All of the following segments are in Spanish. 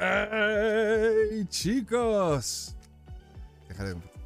¡Ey, chicos!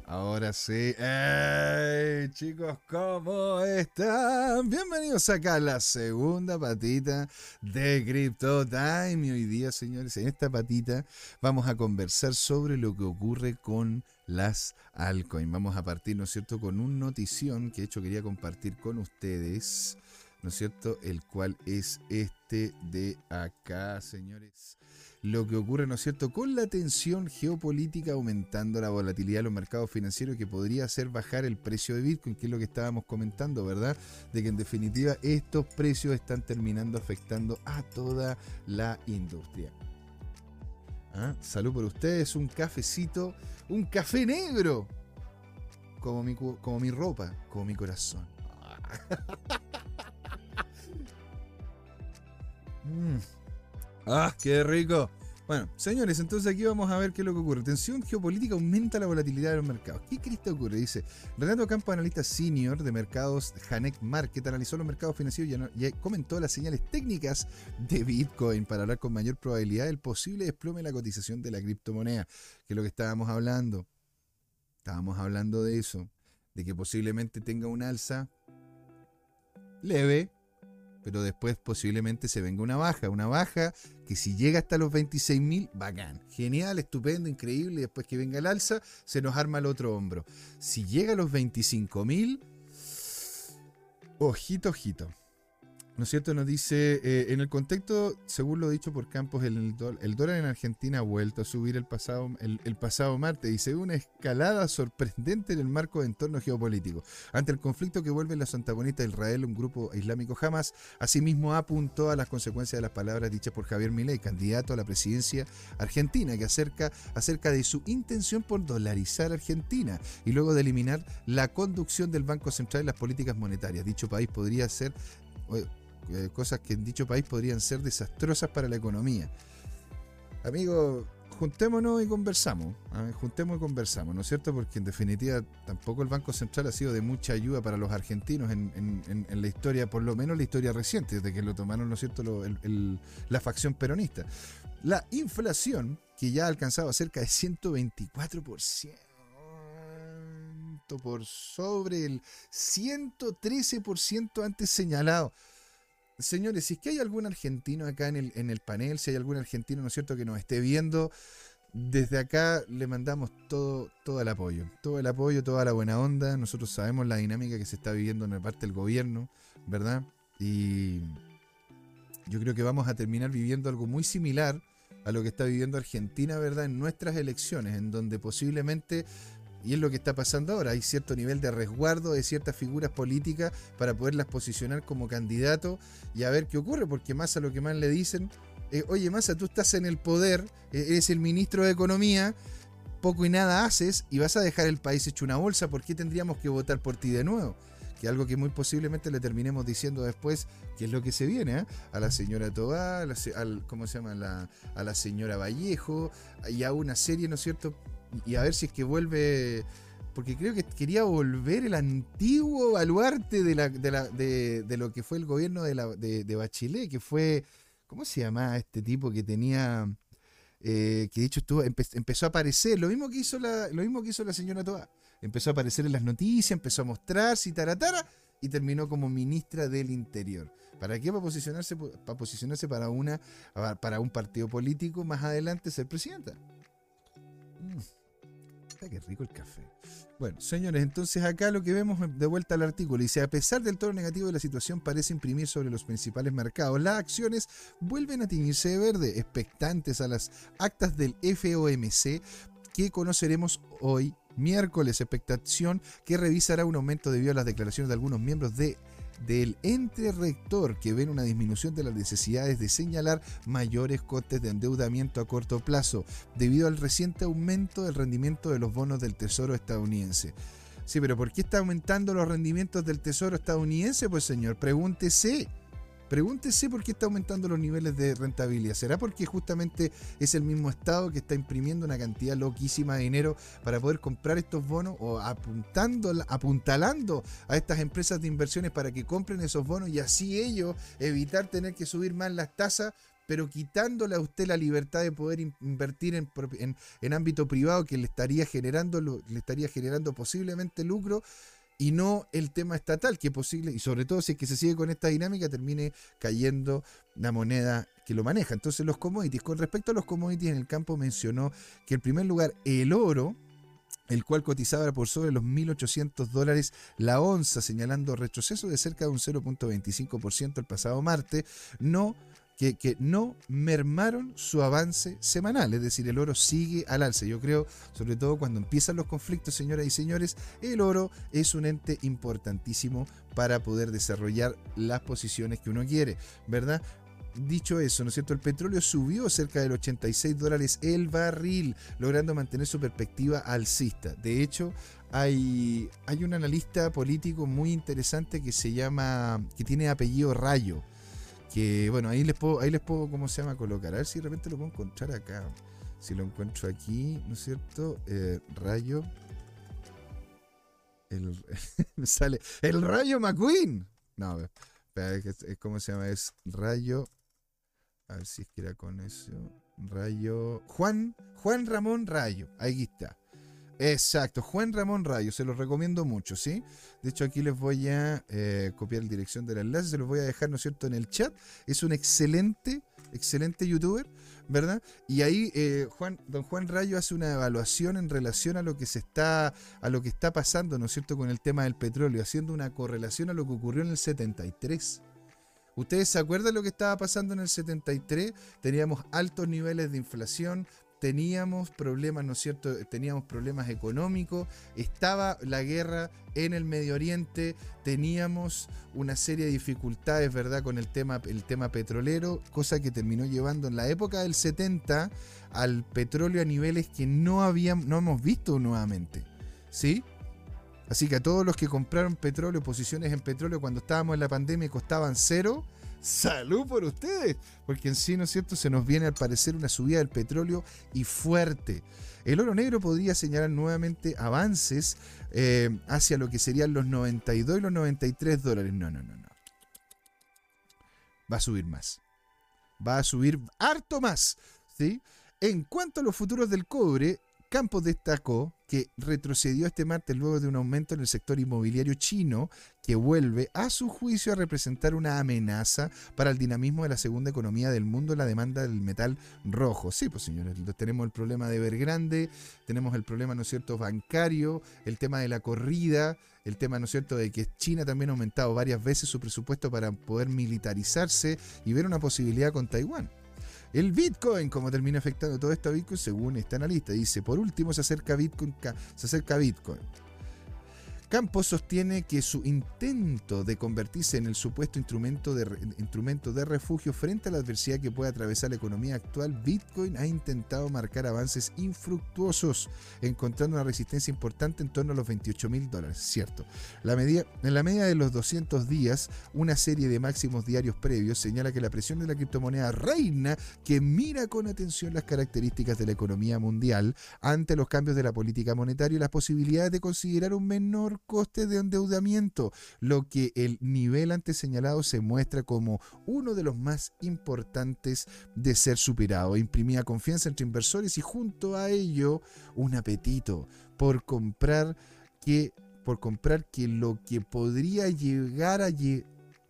Ahora sí. ¡Ey, chicos! ¿Cómo están? Bienvenidos acá a la segunda patita de Crypto Time. Hoy día, señores, en esta patita vamos a conversar sobre lo que ocurre con las altcoins. Vamos a partir, ¿no es cierto?, con un notición que de hecho quería compartir con ustedes. ¿no es cierto? El cual es este de acá, señores lo que ocurre, ¿no es cierto?, con la tensión geopolítica aumentando la volatilidad de los mercados financieros que podría hacer bajar el precio de Bitcoin, que es lo que estábamos comentando, ¿verdad? De que en definitiva estos precios están terminando afectando a toda la industria. ¿Ah? Salud por ustedes, un cafecito, un café negro, como mi, como mi ropa, como mi corazón. Mm. ¡Ah, qué rico! Bueno, señores, entonces aquí vamos a ver qué es lo que ocurre. Tensión geopolítica aumenta la volatilidad de los mercados. ¿Qué que ocurre? Dice, Renato Campo, analista senior de mercados Hanek Market, analizó los mercados financieros y, comentó las señales técnicas de Bitcoin para hablar con mayor probabilidad del posible desplome de la cotización de la criptomoneda, que es lo que estábamos hablando. Estábamos hablando de eso, de que posiblemente tenga un alza leve, pero después posiblemente se venga una baja, una baja que si llega hasta los 26.000, bacán, genial, estupendo, increíble, después que venga el alza, se nos arma el otro hombro. Si llega a los 25.000, ojito, ojito. ¿No es cierto? Nos dice, eh, en el contexto, según lo dicho por Campos, el, dólar en Argentina ha vuelto a subir el pasado, el, pasado martes y se ve una escalada sorprendente en el marco de entorno geopolítico. Ante el conflicto que vuelve los antagonistas de Israel, un grupo islámico jamás, asimismo apuntó a las consecuencias de las palabras dichas por Javier Milei, candidato a la presidencia argentina, que acerca, acerca de su intención por dolarizar Argentina y luego de eliminar la conducción del Banco Central y las políticas monetarias. Dicho país podría ser eh, cosas que en dicho país podrían ser desastrosas para la economía. Amigos, juntémonos y conversamos. ¿ah? Juntemos y conversamos, ¿no es cierto? Porque en definitiva tampoco el Banco Central ha sido de mucha ayuda para los argentinos en, la historia, por lo menos la historia reciente, desde que lo tomaron, ¿no es cierto?, la facción peronista. La inflación, que ya ha alcanzado cerca de 124%, por sobre el 113% antes señalado. Señores, si es que hay algún argentino acá en el, en el panel, si hay algún argentino, ¿no es cierto?, que nos esté viendo, desde acá le mandamos todo, todo el apoyo, todo el apoyo, toda la buena onda. Nosotros sabemos la dinámica que se está viviendo en la parte del gobierno, ¿verdad? Y yo creo que vamos a terminar viviendo algo muy similar a lo que está viviendo Argentina, ¿verdad? En nuestras elecciones, en donde posiblemente y es lo que está pasando ahora. Hay cierto nivel de resguardo de ciertas figuras políticas para poderlas posicionar como candidato y a ver qué ocurre, porque más a lo que más le dicen, eh, oye Massa, tú estás en el poder, eh, eres el ministro de Economía, poco y nada haces y vas a dejar el país hecho una bolsa, ¿por qué tendríamos que votar por ti de nuevo? Que algo que muy posiblemente le terminemos diciendo después, que es lo que se viene, ¿eh? a la señora Tobá, a la, ¿cómo se llama? a la señora Vallejo, y a una serie, ¿no es cierto? Y a ver si es que vuelve. Porque creo que quería volver el antiguo baluarte de, de, la, de, lo que fue el gobierno de, la, de, Bachelet, que fue. ¿Cómo se llamaba este tipo que tenía. Eh, que de hecho estuvo, empezó a aparecer, lo mismo que hizo la, lo mismo que hizo la señora Toa. Empezó a aparecer en las noticias, empezó a mostrarse y taratara, y terminó como ministra del Interior. ¿Para qué? Para posicionarse, para posicionarse para una, para un partido político más adelante ser presidenta. Mm qué rico el café. Bueno, señores, entonces acá lo que vemos de vuelta al artículo dice, a pesar del tono negativo de la situación parece imprimir sobre los principales mercados, las acciones vuelven a teñirse de verde, expectantes a las actas del FOMC que conoceremos hoy miércoles, expectación que revisará un aumento debido a las declaraciones de algunos miembros de del ente rector que ven una disminución de las necesidades de señalar mayores costes de endeudamiento a corto plazo debido al reciente aumento del rendimiento de los bonos del Tesoro estadounidense. Sí, pero ¿por qué está aumentando los rendimientos del Tesoro estadounidense? Pues señor, pregúntese. Pregúntese por qué está aumentando los niveles de rentabilidad. ¿Será porque justamente es el mismo Estado que está imprimiendo una cantidad loquísima de dinero para poder comprar estos bonos o apuntando, apuntalando a estas empresas de inversiones para que compren esos bonos y así ellos evitar tener que subir más las tasas pero quitándole a usted la libertad de poder invertir en, en, ámbito privado que le estaría generando, le estaría generando posiblemente lucro y no el tema estatal, que es posible, y sobre todo si es que se sigue con esta dinámica, termine cayendo la moneda que lo maneja. Entonces los commodities, con respecto a los commodities en el campo mencionó que en primer lugar el oro, el cual cotizaba por sobre los 1.800 dólares la onza, señalando retroceso de cerca de un 0.25% el pasado martes, no que, no mermaron su avance semanal, es decir, el oro sigue al alza. Yo creo, sobre todo cuando empiezan los conflictos, señoras y señores, el oro es un ente importantísimo para poder desarrollar las posiciones que uno quiere, ¿verdad? Dicho eso, ¿no es cierto? El petróleo subió cerca del 86 dólares el barril, logrando mantener su perspectiva alcista. De hecho, hay, hay un analista político muy interesante que se llama, que tiene apellido Rayo, que bueno, ahí les puedo, ahí les puedo, ¿cómo se llama? Colocar, a ver si de repente lo puedo encontrar acá. Si lo encuentro aquí, ¿no es cierto? Eh, rayo. El, me sale. El Rayo McQueen. No, espera, ¿cómo se llama? Es Rayo a ver si es que era con eso. Rayo. Juan, Juan Ramón Rayo. Ahí está. Exacto, Juan Ramón Rayo, se los recomiendo mucho, ¿sí? De hecho, aquí les voy a eh, copiar la dirección del enlace, se los voy a dejar, ¿no es cierto?, en el chat. Es un excelente, excelente youtuber, ¿verdad? Y ahí eh, Juan, don Juan Rayo hace una evaluación en relación a lo que se está, a lo que está pasando, ¿no es cierto?, con el tema del petróleo, haciendo una correlación a lo que ocurrió en el 73. ¿Ustedes se acuerdan lo que estaba pasando en el 73? Teníamos altos niveles de inflación, teníamos problemas, ¿no es cierto? Teníamos problemas económicos, estaba la guerra en el Medio Oriente, teníamos una serie de dificultades, ¿verdad?, con el tema, el tema petrolero, cosa que terminó llevando en la época del 70 al petróleo a niveles que no, habíamos, no hemos visto nuevamente, ¿sí? Así que a todos los que compraron petróleo, posiciones en petróleo cuando estábamos en la pandemia costaban cero, salud por ustedes, porque en sí, ¿no es cierto?, se nos viene al parecer una subida del petróleo y fuerte. El oro negro podría señalar nuevamente avances eh, hacia lo que serían los 92 y los 93 dólares. No, no, no, no. Va a subir más. Va a subir harto más. ¿sí? En cuanto a los futuros del cobre, Campos destacó que retrocedió este martes luego de un aumento en el sector inmobiliario chino que vuelve a su juicio a representar una amenaza para el dinamismo de la segunda economía del mundo, la demanda del metal rojo. Sí, pues señores, tenemos el problema de Evergrande, tenemos el problema, ¿no es cierto?, bancario, el tema de la corrida, el tema, ¿no es cierto?, de que China también ha aumentado varias veces su presupuesto para poder militarizarse y ver una posibilidad con Taiwán. El Bitcoin, como termina afectando todo esto a Bitcoin, según esta analista, dice, por último se acerca Bitcoin, se acerca Bitcoin. Campos sostiene que su intento de convertirse en el supuesto instrumento de, instrumento de refugio frente a la adversidad que puede atravesar la economía actual, Bitcoin ha intentado marcar avances infructuosos, encontrando una resistencia importante en torno a los 28 mil dólares. Cierto. La en la media de los 200 días, una serie de máximos diarios previos señala que la presión de la criptomoneda reina que mira con atención las características de la economía mundial ante los cambios de la política monetaria y las posibilidades de considerar un menor coste de endeudamiento, lo que el nivel antes señalado se muestra como uno de los más importantes de ser superado. Imprimía confianza entre inversores y junto a ello un apetito por comprar que por comprar que lo que podría llegar a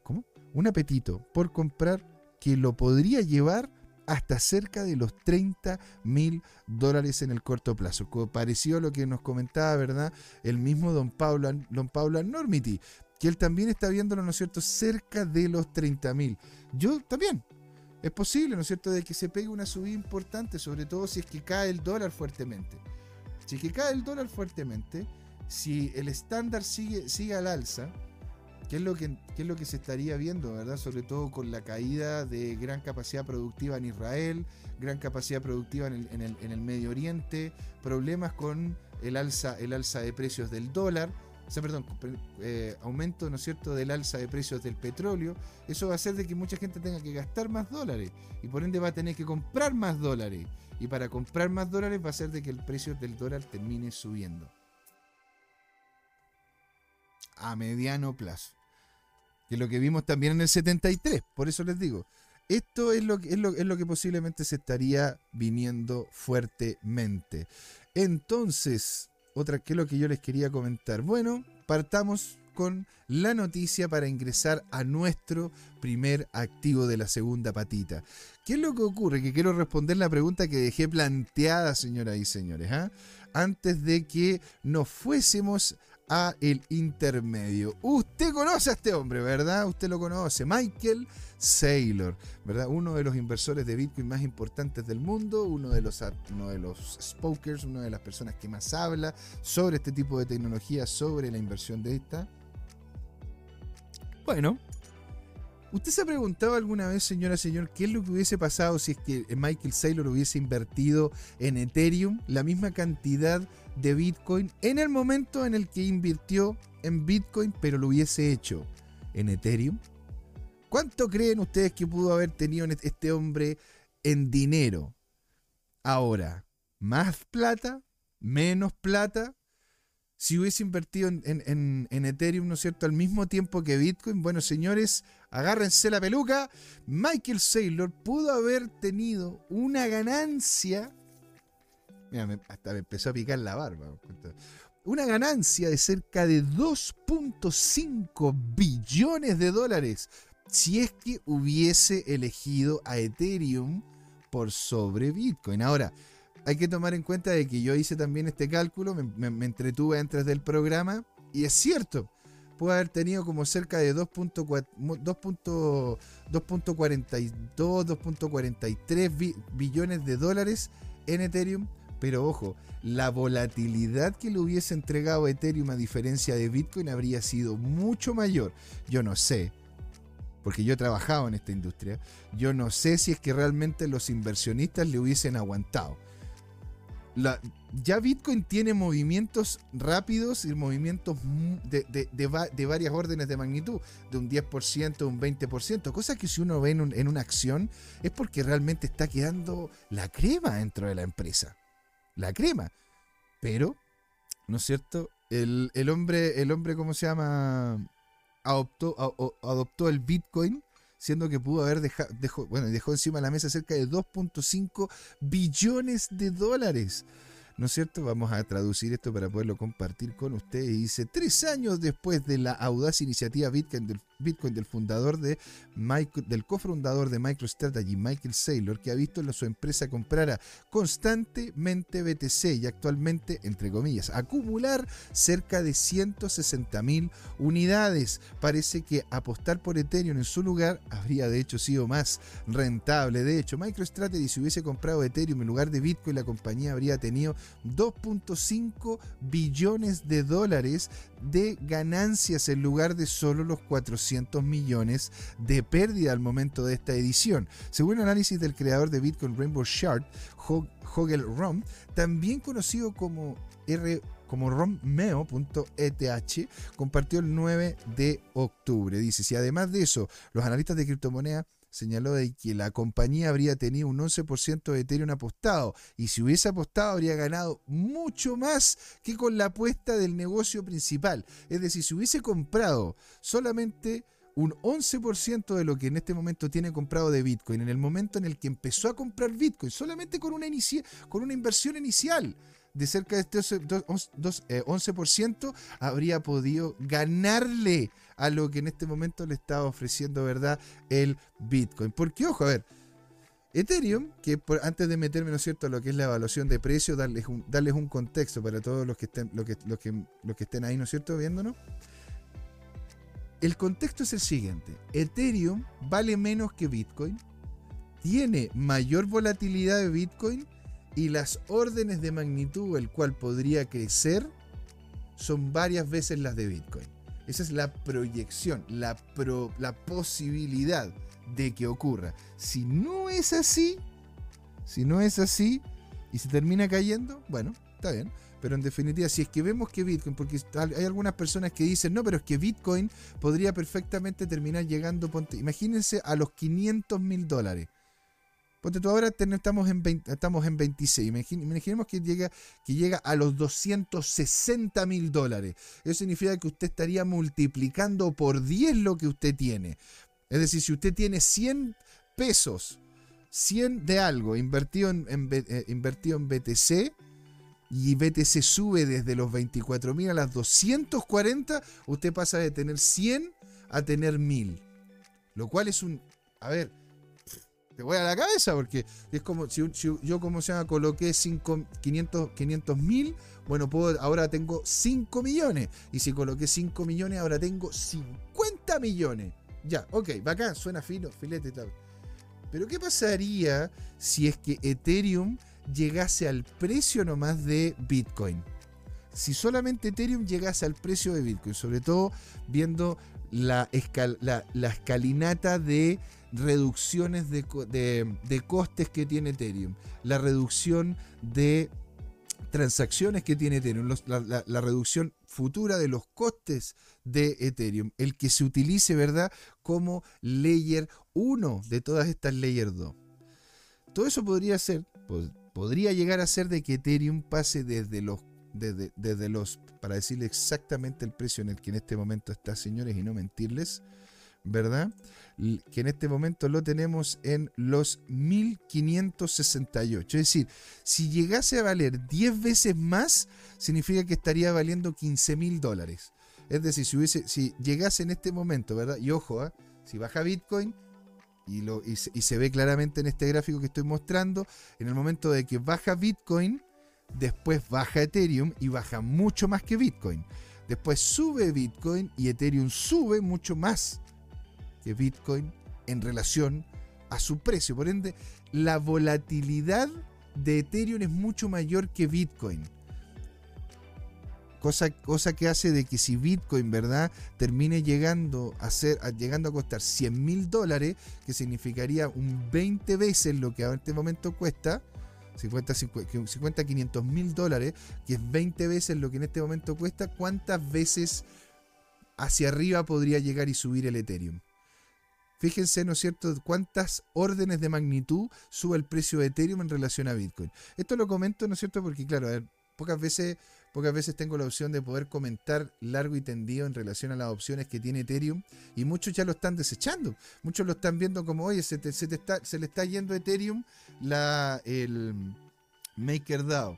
¿cómo? Un apetito por comprar que lo podría llevar hasta cerca de los 30 mil dólares en el corto plazo. Parecido a lo que nos comentaba, ¿verdad? El mismo don Pablo, don Pablo Normity, que él también está viéndolo, ¿no es cierto?, cerca de los 30 mil. Yo también. Es posible, ¿no es cierto?, de que se pegue una subida importante, sobre todo si es que cae el dólar fuertemente. Si es que cae el dólar fuertemente, si el estándar sigue, sigue al alza, ¿Qué es, lo que, es lo que se estaría viendo, verdad? Sobre todo con la caída de gran capacidad productiva en Israel, gran capacidad productiva en el, Medio Oriente, problemas con el alza, el alza de precios del dólar, o sea, perdón, eh, aumento, ¿no es cierto?, del alza de precios del petróleo, eso va a hacer de que mucha gente tenga que gastar más dólares y por ende va a tener que comprar más dólares. Y para comprar más dólares va a hacer de que el precio del dólar termine subiendo a mediano plazo. Que es lo que vimos también en el 73, por eso les digo. Esto es lo, es, lo, es lo que posiblemente se estaría viniendo fuertemente. Entonces, otra, ¿qué es lo que yo les quería comentar? Bueno, partamos con la noticia para ingresar a nuestro primer activo de la segunda patita. ¿Qué es lo que ocurre? Que quiero responder la pregunta que dejé planteada, señoras y señores, ¿ah? antes de que nos fuésemos el intermedio. Usted conoce a este hombre, ¿verdad? Usted lo conoce, Michael Saylor, ¿verdad? Uno de los inversores de Bitcoin más importantes del mundo, uno de los, uno de los spokers, una de las personas que más habla sobre este tipo de tecnología, sobre la inversión de esta. Bueno, ¿usted se ha preguntado alguna vez, señora, señor, qué es lo que hubiese pasado si es que Michael Saylor hubiese invertido en Ethereum la misma cantidad de Bitcoin en el momento en el que invirtió en Bitcoin, pero lo hubiese hecho en Ethereum? ¿Cuánto creen ustedes que pudo haber tenido este hombre en dinero? Ahora, ¿más plata? ¿Menos plata? si hubiese invertido en, Ethereum, ¿no es cierto?, al mismo tiempo que Bitcoin, bueno, señores, agárrense la peluca, Michael Saylor pudo haber tenido una ganancia, hasta me empezó a picar la barba, una ganancia de cerca de 2.5 billones de dólares si es que hubiese elegido a Ethereum por sobre Bitcoin. Ahora, hay que tomar en cuenta de que yo hice también este cálculo, me, entretuve antes del programa, y es cierto, puede haber tenido como cerca de 2.42, 2.43 billones de dólares en Ethereum, pero ojo, la volatilidad que le hubiese entregado Ethereum a diferencia de Bitcoin habría sido mucho mayor. Yo no sé, porque yo he trabajado en esta industria, yo no sé si es que realmente los inversionistas le hubiesen aguantado ya Bitcoin tiene movimientos rápidos y movimientos de, varias órdenes de magnitud, de un 10%, un 20%, cosa que si uno ve en, una acción es porque realmente está quedando la crema dentro de la empresa. La crema. Pero, ¿no es cierto? El, hombre, el hombre, ¿cómo se llama? Adoptó, adoptó el Bitcoin siendo que pudo haber dejado, bueno, dejó encima de la mesa cerca de 2.5 billones de dólares. ¿no es cierto? Vamos a traducir esto para poderlo compartir con ustedes. Dice, tres años después de la audaz iniciativa Bitcoin del, Bitcoin del fundador de del cofundador de MicroStrategy, Michael Saylor, que ha visto a su empresa comprar constantemente BTC y actualmente, entre comillas, acumular cerca de 160 mil unidades. Parece que apostar por Ethereum en su lugar habría de hecho sido más rentable. De hecho, MicroStrategy si hubiese comprado Ethereum en lugar de Bitcoin, la compañía habría tenido 2.5 billones de dólares de ganancias en lugar de solo los 400 millones de pérdida al momento de esta edición. Según el análisis del creador de Bitcoin Rainbow Shard, Hogel Rom, también conocido como R como romeo.eth, compartió el 9 de octubre. Dice, si además de eso, los analistas de criptomonedas señaló de que la compañía habría tenido un 11% de Ethereum apostado y si hubiese apostado habría ganado mucho más que con la apuesta del negocio principal. Es decir, si hubiese comprado solamente un 11% de lo que en este momento tiene comprado de Bitcoin, en el momento en el que empezó a comprar Bitcoin, solamente con una, con una inversión inicial de cerca de este 11%, habría podido ganarle a lo que en este momento le está ofreciendo, ¿verdad? El Bitcoin. Porque, ojo, a ver, Ethereum, que antes de meterme, ¿no es cierto?, a lo que es la evaluación de precio, darles un, contexto para todos los que estén, lo que, lo que, que estén ahí, ¿no es cierto?, viéndonos. El contexto es el siguiente. Ethereum vale menos que Bitcoin, tiene mayor volatilidad de Bitcoin y las órdenes de magnitud el cual podría crecer son varias veces las de Bitcoin. Esa es la proyección, la, la posibilidad de que ocurra. Si no es así, si no es así y se termina cayendo, bueno, está bien. Pero en definitiva, si es que vemos que Bitcoin, porque hay algunas personas que dicen, no, pero es que Bitcoin podría perfectamente terminar llegando, imagínense, a los 500 mil dólares. Ponte tú ahora estamos en, estamos en 26. Imaginemos que llega, que llega a los 260 mil dólares. Eso significa que usted estaría multiplicando por 10 lo que usted tiene. Es decir, si usted tiene 100 pesos, 100 de algo invertido en, eh, en BTC y BTC sube desde los 24.000 a las 240, usted pasa de tener 100 a tener 1000. Lo cual es un... A ver, te voy a la cabeza porque es como si, yo como se llama coloqué 500 mil, bueno, puedo, ahora tengo 5 millones. Y si coloqué 5 millones, ahora tengo 50 millones. Ya, ok, bacán, suena fino, filete y tal. Pero ¿qué pasaría si es que Ethereum llegase al precio nomás de Bitcoin? Si solamente Ethereum llegase al precio de Bitcoin, sobre todo viendo la, la, escalinata de reducciones de, costes que tiene Ethereum, la reducción de transacciones que tiene Ethereum, la, la, reducción futura de los costes de Ethereum, el que se utilice, ¿verdad?, como layer 1 de todas estas layer 2. Todo eso podría ser, podría llegar a ser de que Ethereum pase desde los, desde, desde los, para decirle exactamente el precio en el que en este momento está, señores, y no mentirles, ¿verdad? Que en este momento lo tenemos en los 1568. Es decir, si llegase a valer 10 veces más, significa que estaría valiendo 15 mil dólares. Es decir, si, hubiese, si llegase en este momento, ¿verdad? Y ojo, ¿ah? si baja Bitcoin, y, lo, y, se, ve claramente en este gráfico que estoy mostrando, en el momento de que baja Bitcoin, después baja Ethereum y baja mucho más que Bitcoin. Después sube Bitcoin y Ethereum sube mucho más que Bitcoin en relación a su precio. Por ende, la volatilidad de Ethereum es mucho mayor que Bitcoin. Cosa, cosa, que hace de que si Bitcoin, ¿verdad?, termine llegando a, ser, llegando a costar 100 mil dólares, que significaría un 20 veces lo que en este momento cuesta, 50, 50 500 mil dólares, que es 20 veces lo que en este momento cuesta, ¿cuántas veces hacia arriba podría llegar y subir el Ethereum? Fíjense, ¿no es cierto?, cuántas órdenes de magnitud sube el precio de Ethereum en relación a Bitcoin. Esto lo comento, ¿no es cierto?, porque claro, pocas veces Pocas veces tengo la opción de poder comentar largo y tendido en relación a las opciones que tiene Ethereum y muchos ya lo están desechando. Muchos lo están viendo como, oye, se, está, se le está yendo Ethereum la, el MakerDAO.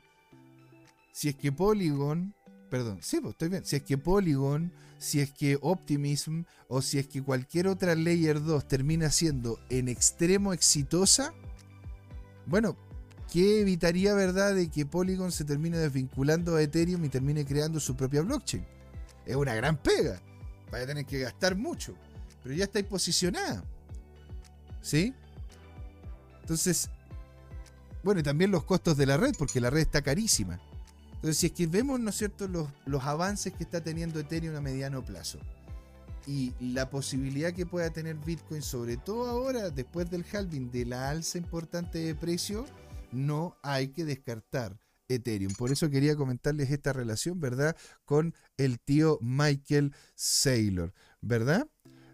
Si es que Polygon, perdón, sí, pues estoy bien, si es que Polygon, si es que Optimism o si es que cualquier otra Layer 2 termina siendo en extremo exitosa, bueno, ¿Qué evitaría, verdad, de que Polygon se termine desvinculando a Ethereum y termine creando su propia blockchain? Es una gran pega. Vaya a tener que gastar mucho. Pero ya estáis posicionada. ¿Sí? Entonces, bueno, y también los costos de la red, porque la red está carísima. Entonces, si es que vemos, ¿no es cierto?, los, los avances que está teniendo Ethereum a mediano plazo y la posibilidad que pueda tener Bitcoin, sobre todo ahora, después del halving, de la alza importante de precio, no hay que descartar Ethereum. Por eso quería comentarles esta relación, ¿verdad? Con el tío Michael Saylor, ¿verdad?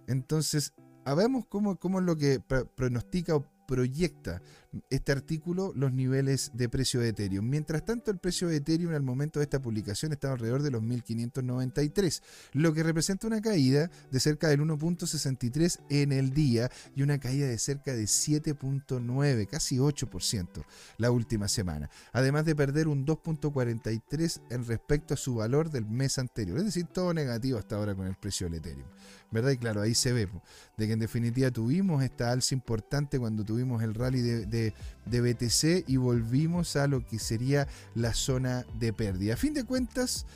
Entonces, veamos cómo, cómo es lo que pronostica o proyecta este artículo los niveles de precio de Ethereum. Mientras tanto, el precio de Ethereum al momento de esta publicación estaba alrededor de los 1593, lo que representa una caída de cerca del 1.63 en el día y una caída de cerca de 7.9, casi 8% la última semana, además de perder un 2.43 en respecto a su valor del mes anterior, es decir, todo negativo hasta ahora con el precio del Ethereum. ¿Verdad? Y claro, ahí se ve de que en definitiva tuvimos esta alza importante cuando tuvimos el rally de, BTC y volvimos a lo que sería la zona de pérdida. A fin de cuentas,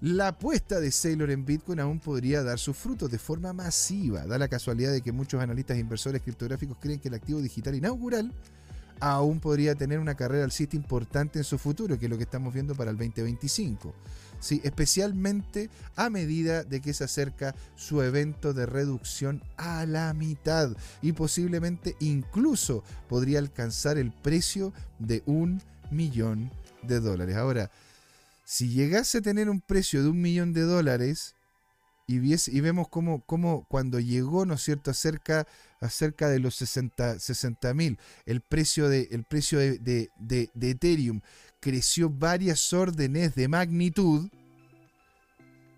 la apuesta de Sailor en Bitcoin aún podría dar sus frutos de forma masiva. Da la casualidad de que muchos analistas e inversores criptográficos creen que el activo digital inaugural aún podría tener una carrera alcista importante en su futuro, que es lo que estamos viendo para el 2025 especialmente a medida de que se acerca su evento de reducción a la mitad y posiblemente incluso podría alcanzar el precio de un millón de dólares. Ahora, si llegase a tener un precio de un millón de dólares, y, y vemos cómo, cuando llegó, ¿no es cierto?, acerca, acerca de los 60 mil, el precio, de, el precio de, de, Ethereum creció varias órdenes de magnitud.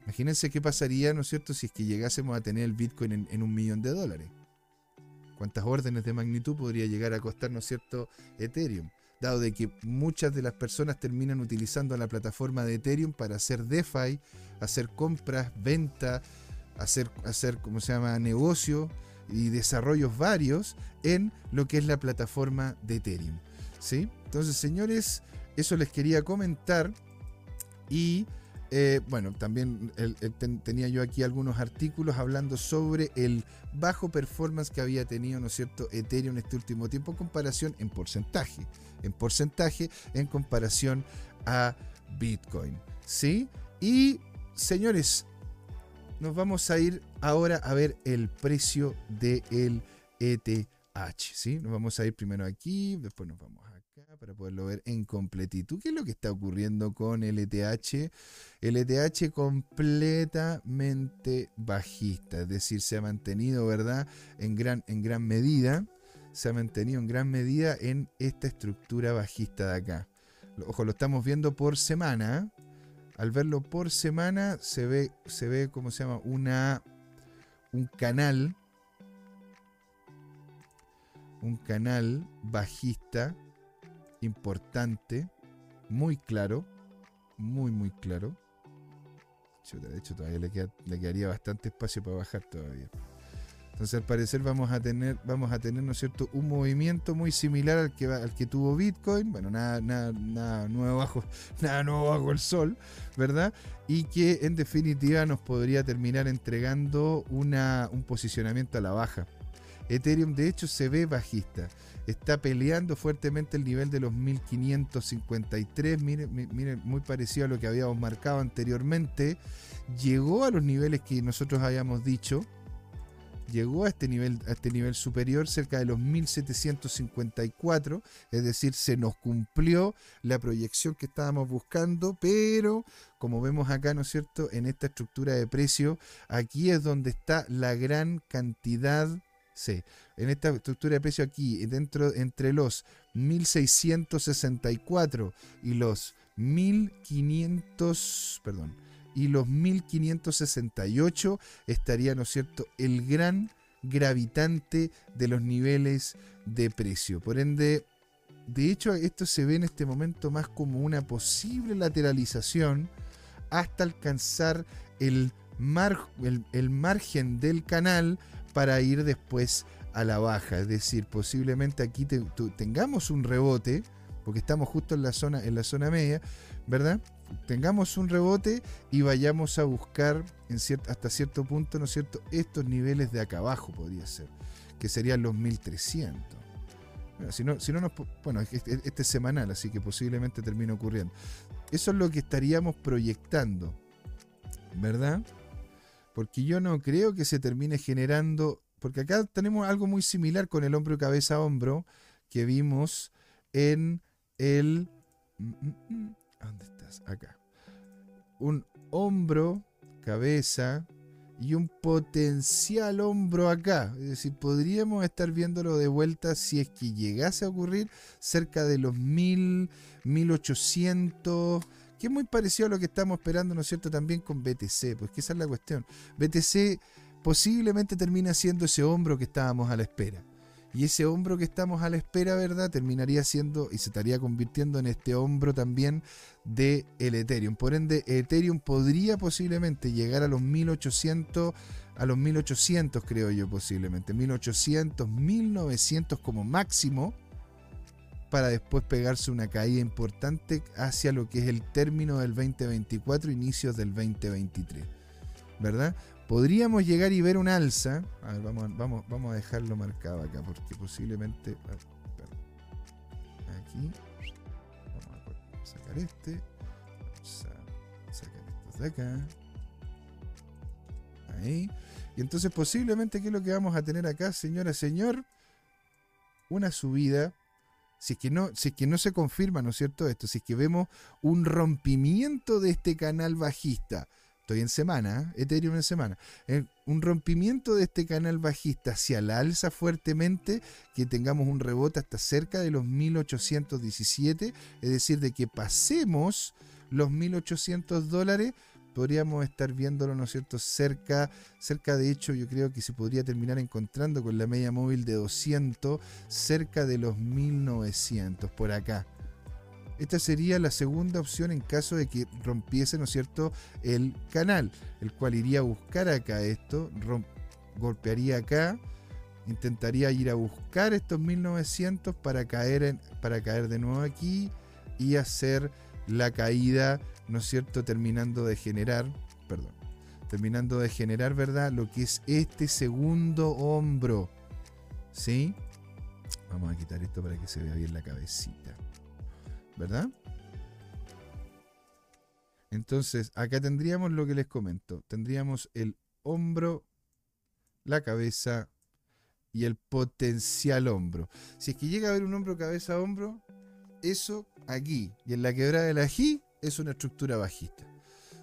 Imagínense qué pasaría, ¿no es cierto?, si es que llegásemos a tener el Bitcoin en, un millón de dólares. cuántas órdenes de magnitud podría llegar a costar, ¿no es cierto?, Ethereum. Dado de que muchas de las personas terminan utilizando la plataforma de Ethereum para hacer DeFi, hacer compras, venta, hacer, hacer ¿cómo se llama?, negocio y desarrollos varios en lo que es la plataforma de Ethereum. ¿sí? Entonces, señores, eso les quería comentar. Y eh, bueno, también tenía yo aquí algunos artículos hablando sobre el bajo performance que había tenido, ¿no es cierto?, Ethereum este último tiempo en comparación en porcentaje, en porcentaje en comparación a Bitcoin, ¿sí? Y señores, nos vamos a ir ahora a ver el precio del ETH, ¿sí? Nos vamos a ir primero aquí, después nos vamos para poderlo ver en completitud. ¿Qué es lo que está ocurriendo con el ETH? El ETH completamente bajista, es decir, se ha mantenido, ¿verdad? En gran, en gran medida, se ha mantenido en gran medida en esta estructura bajista de acá. Ojo, lo estamos viendo por semana. Al verlo por semana se ve, se ve, ¿cómo se llama? Una, un canal un canal bajista importante, muy claro, muy, muy claro. de hecho, todavía le, quedaría bastante espacio para bajar todavía. Entonces, al parecer vamos a tener, vamos a tener, ¿no es cierto?, un movimiento muy similar al que, al que tuvo Bitcoin. Bueno, nada, nada, nada nuevo bajo, nada nuevo bajo el sol, ¿verdad? Y que en definitiva nos podría terminar entregando una, un posicionamiento a la baja. Ethereum, de hecho, se ve bajista. Está peleando fuertemente el nivel de los 1553, miren, muy parecido a lo que habíamos marcado anteriormente, llegó a los niveles que nosotros habíamos dicho, llegó a este nivel, a este nivel superior, cerca de los 1754, es decir, se nos cumplió la proyección que estábamos buscando, pero como vemos acá, ¿no es cierto?, en esta estructura de precio, aquí es donde está la gran cantidad Sí, en esta estructura de precio aquí, dentro entre los 1664 y los 1500, perdón, y los 1568 estaría, ¿no es cierto?, el gran gravitante de los niveles de precio. Por ende, de hecho, esto se ve en este momento más como una posible lateralización hasta alcanzar el margen del canal para ir después a la baja. Es decir, posiblemente aquí tengamos un rebote, porque estamos justo en la zona, en la zona media, ¿verdad? Tengamos un rebote y vayamos a buscar hasta cierto punto, ¿no es cierto?, estos niveles de acá abajo podría ser, que serían los 1300. Bueno, si no, si no nos, bueno, este, este es semanal, así que posiblemente termine ocurriendo. Eso es lo que estaríamos proyectando, ¿verdad? Porque yo no creo que se termine generando, porque acá tenemos algo muy similar con el hombro cabeza hombro que vimos en el... Mm, mm, mm, ¿Dónde estás? Acá. Un hombro, cabeza y un potencial hombro acá. Es decir, podríamos estar viéndolo de vuelta si es que llegase a ocurrir cerca de los 1000, 1800 que es muy parecido a lo que estamos esperando, ¿no es cierto?, también con BTC, pues que esa es la cuestión. BTC posiblemente termina siendo ese hombro que estábamos a la espera. Y ese hombro que estamos a la espera, ¿verdad? Terminaría siendo y se estaría convirtiendo en este hombro también de el Ethereum. Por ende, Ethereum podría posiblemente llegar a los 1800, a los 1800 creo yo posiblemente, 1800, 1900 como máximo para después pegarse una caída importante hacia lo que es el término del 2024, inicios del 2023. ¿Verdad? Podríamos llegar y ver un alza. A ver, vamos, vamos, vamos a dejarlo marcado acá, porque posiblemente. Aquí. Vamos a sacar este. Vamos a sacar estos de acá. Ahí. Y entonces posiblemente, ¿qué es lo que vamos a tener acá, señora, señor? Una subida si es que no, si que no se confirma, ¿no es cierto? Esto, si es que vemos un rompimiento de este canal bajista, estoy en semana, ¿eh? Ethereum en semana, eh, un rompimiento de este canal bajista hacia la alza fuertemente, que tengamos un rebote hasta cerca de los 1817, es decir, de que pasemos los 1800 dólares, podríamos estar viéndolo, ¿no es cierto?, cerca, cerca de hecho, yo creo que se podría terminar encontrando con la media móvil de 200, cerca de los 1900, por acá. Esta sería la segunda opción en caso de que rompiese, ¿no es cierto?, el canal, el cual iría a buscar acá esto, golpearía acá, intentaría ir a buscar estos 1900 para caer, en, para caer de nuevo aquí y hacer la caída, ¿no es cierto?, terminando de generar, perdón, terminando de generar, ¿verdad?, lo que es este segundo hombro, ¿sí? Vamos a quitar esto para que se vea bien la cabecita, ¿verdad? Entonces, acá tendríamos lo que les comento, tendríamos el hombro, la cabeza y el potencial hombro. Si es que llega a haber un hombro, cabeza, hombro, eso aquí y en la quebrada del ají es una estructura bajista.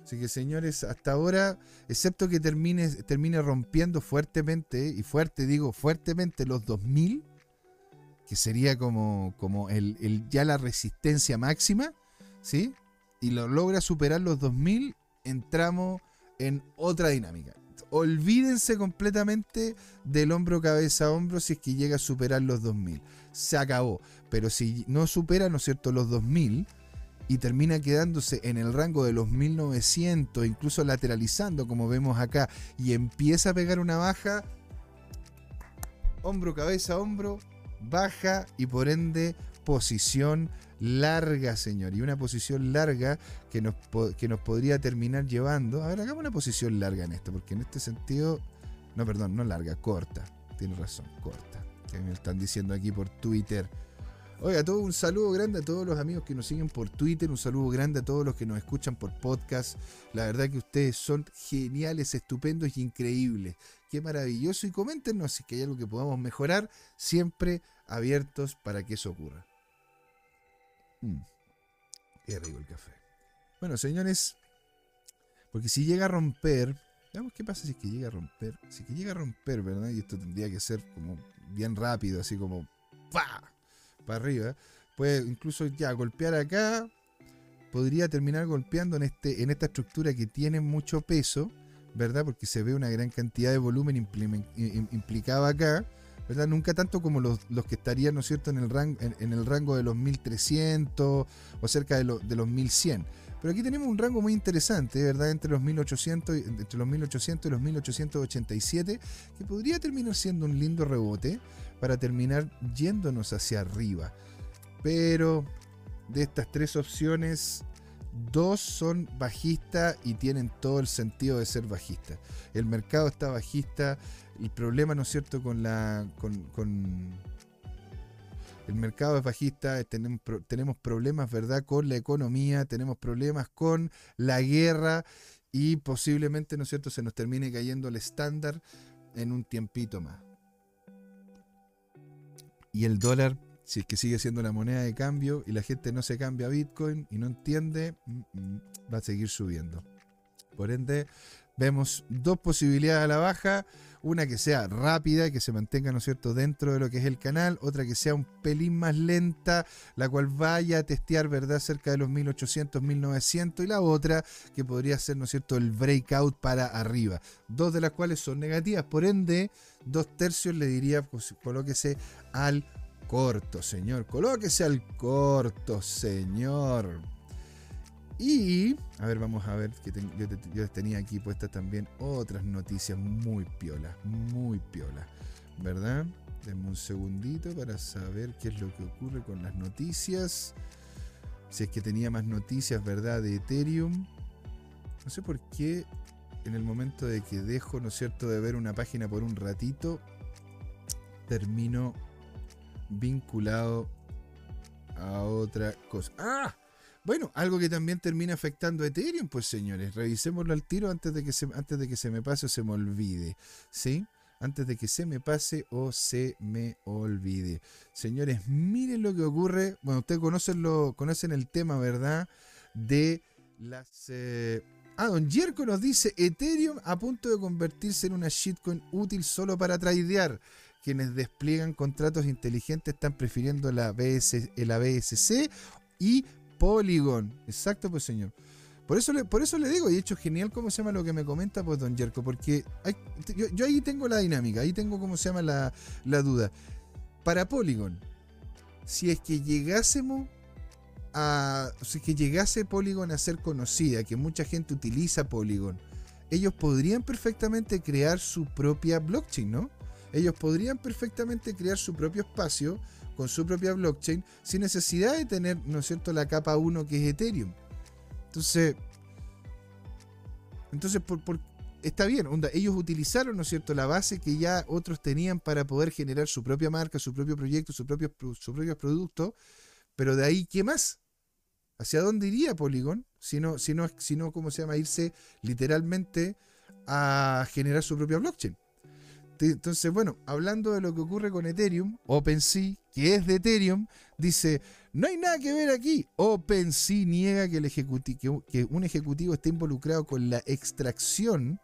Así que señores, hasta ahora, excepto que termine, termine rompiendo fuertemente, y fuerte digo fuertemente los 2000, que sería como, como el, ya la resistencia máxima, ¿sí? Y lo logra superar los 2000, entramos en otra dinámica olvídense completamente del hombro cabeza a hombro si es que llega a superar los 2000. Se acabó. Pero si no supera, ¿no es cierto?, los 2000 y termina quedándose en el rango de los 1900, incluso lateralizando como vemos acá, y empieza a pegar una baja, hombro, cabeza, hombro, baja y por ende posición larga, señor. Y una posición larga que nos, que nos podría terminar llevando. A ver, hagamos una posición larga en esto, porque en este sentido. No, perdón, no larga, corta. Tiene razón, corta. Que me están diciendo aquí por Twitter. Oiga, todo un saludo grande a todos los amigos que nos siguen por Twitter, un saludo grande a todos los que nos escuchan por podcast. La verdad que ustedes son geniales, estupendos y increíbles. Qué maravilloso. Y coméntenos si hay algo que podamos mejorar, siempre abiertos para que eso ocurra. Mm. Qué rico el café. Bueno, señores, porque si llega a romper, veamos qué pasa si es que llega a romper. Si es que llega a romper, ¿verdad? Y esto tendría que ser como bien rápido, así como ¡pa! Para arriba. Puede incluso ya golpear acá. Podría terminar golpeando en, este, en esta estructura que tiene mucho peso, ¿verdad? Porque se ve una gran cantidad de volumen implicado acá. Nunca tanto como los, que estarían, ¿no es cierto?, en el, rango, en, el rango de los 1300 o cerca de, de, los 1100. Pero aquí tenemos un rango muy interesante, ¿verdad?, entre los 1800, entre los 1800 y los 1887, que podría terminar siendo un lindo rebote para terminar yéndonos hacia arriba. Pero de estas tres opciones, dos son bajistas y tienen todo el sentido de ser bajistas. El mercado está bajista el problema, ¿no es cierto?, con la. con, el mercado es bajista, tenemos, tenemos problemas, ¿verdad?, con la economía, tenemos problemas con la guerra y posiblemente, ¿no es cierto?, se nos termine cayendo el estándar en un tiempito más. Y el dólar, si es que sigue siendo la moneda de cambio y la gente no se cambia a Bitcoin y no entiende, mm, mm, va a seguir subiendo. Por ende, vemos dos posibilidades a la baja una que sea rápida, que se mantenga, ¿no es cierto?, dentro de lo que es el canal, otra que sea un pelín más lenta, la cual vaya a testear, ¿verdad?, cerca de los 1800, 1900, y la otra que podría ser, ¿no es cierto?, el breakout para arriba. Dos de las cuales son negativas, por ende, dos tercios le diría, pues, colóquese al corto, señor, colóquese al corto, señor. Y, a ver, vamos a ver, que yo, tenía aquí puestas también otras noticias muy piolas, muy piolas, ¿verdad? Denme un segundito para saber qué es lo que ocurre con las noticias. Si es que tenía más noticias, ¿verdad? De Ethereum. No sé por qué en el momento de que dejo, ¿no es cierto?, de ver una página por un ratito, termino vinculado a otra cosa. ¡Ah! Bueno, algo que también termina afectando a Ethereum, pues señores, revisémoslo al tiro antes de que se, antes de que se me pase o se me olvide, ¿sí? Antes de que se me pase o se me olvide. Señores, miren lo que ocurre. Bueno, ustedes conocen, lo, conocen el tema, ¿verdad? De las... Eh, ah, Don Jerko nos dice, Ethereum a punto de convertirse en una shitcoin útil solo para tradear quienes despliegan contratos inteligentes están prefiriendo la, BS, la BSC y Polygon. Exacto, pues señor. Por eso, le, por eso le digo, y de hecho genial cómo se llama lo que me comenta pues Don Jerko, porque yo, ahí tengo la dinámica, ahí tengo cómo se llama la, la duda. Para Polygon, si es que llegásemos a. Si es que llegase Polygon a ser conocida, que mucha gente utiliza Polygon, ellos podrían perfectamente crear su propia blockchain, ¿no? Ellos podrían perfectamente crear su propio espacio con su propia blockchain sin necesidad de tener, ¿no es cierto?, la capa 1 que es Ethereum. Entonces, entonces por, está bien, onda, ellos utilizaron, ¿no es cierto?, la base que ya otros tenían para poder generar su propia marca, su propio proyecto, sus propios, sus propios productos, pero de ahí, ¿qué más? ¿Hacia dónde iría Polygon? Si no, si no, si no ¿cómo se llama? Irse literalmente a generar su propia blockchain. Entonces, bueno, hablando de lo que ocurre con Ethereum, OpenSea, que es de Ethereum, dice, no hay nada que ver aquí. OpenSea niega que, el que un ejecutivo esté involucrado con la extracción,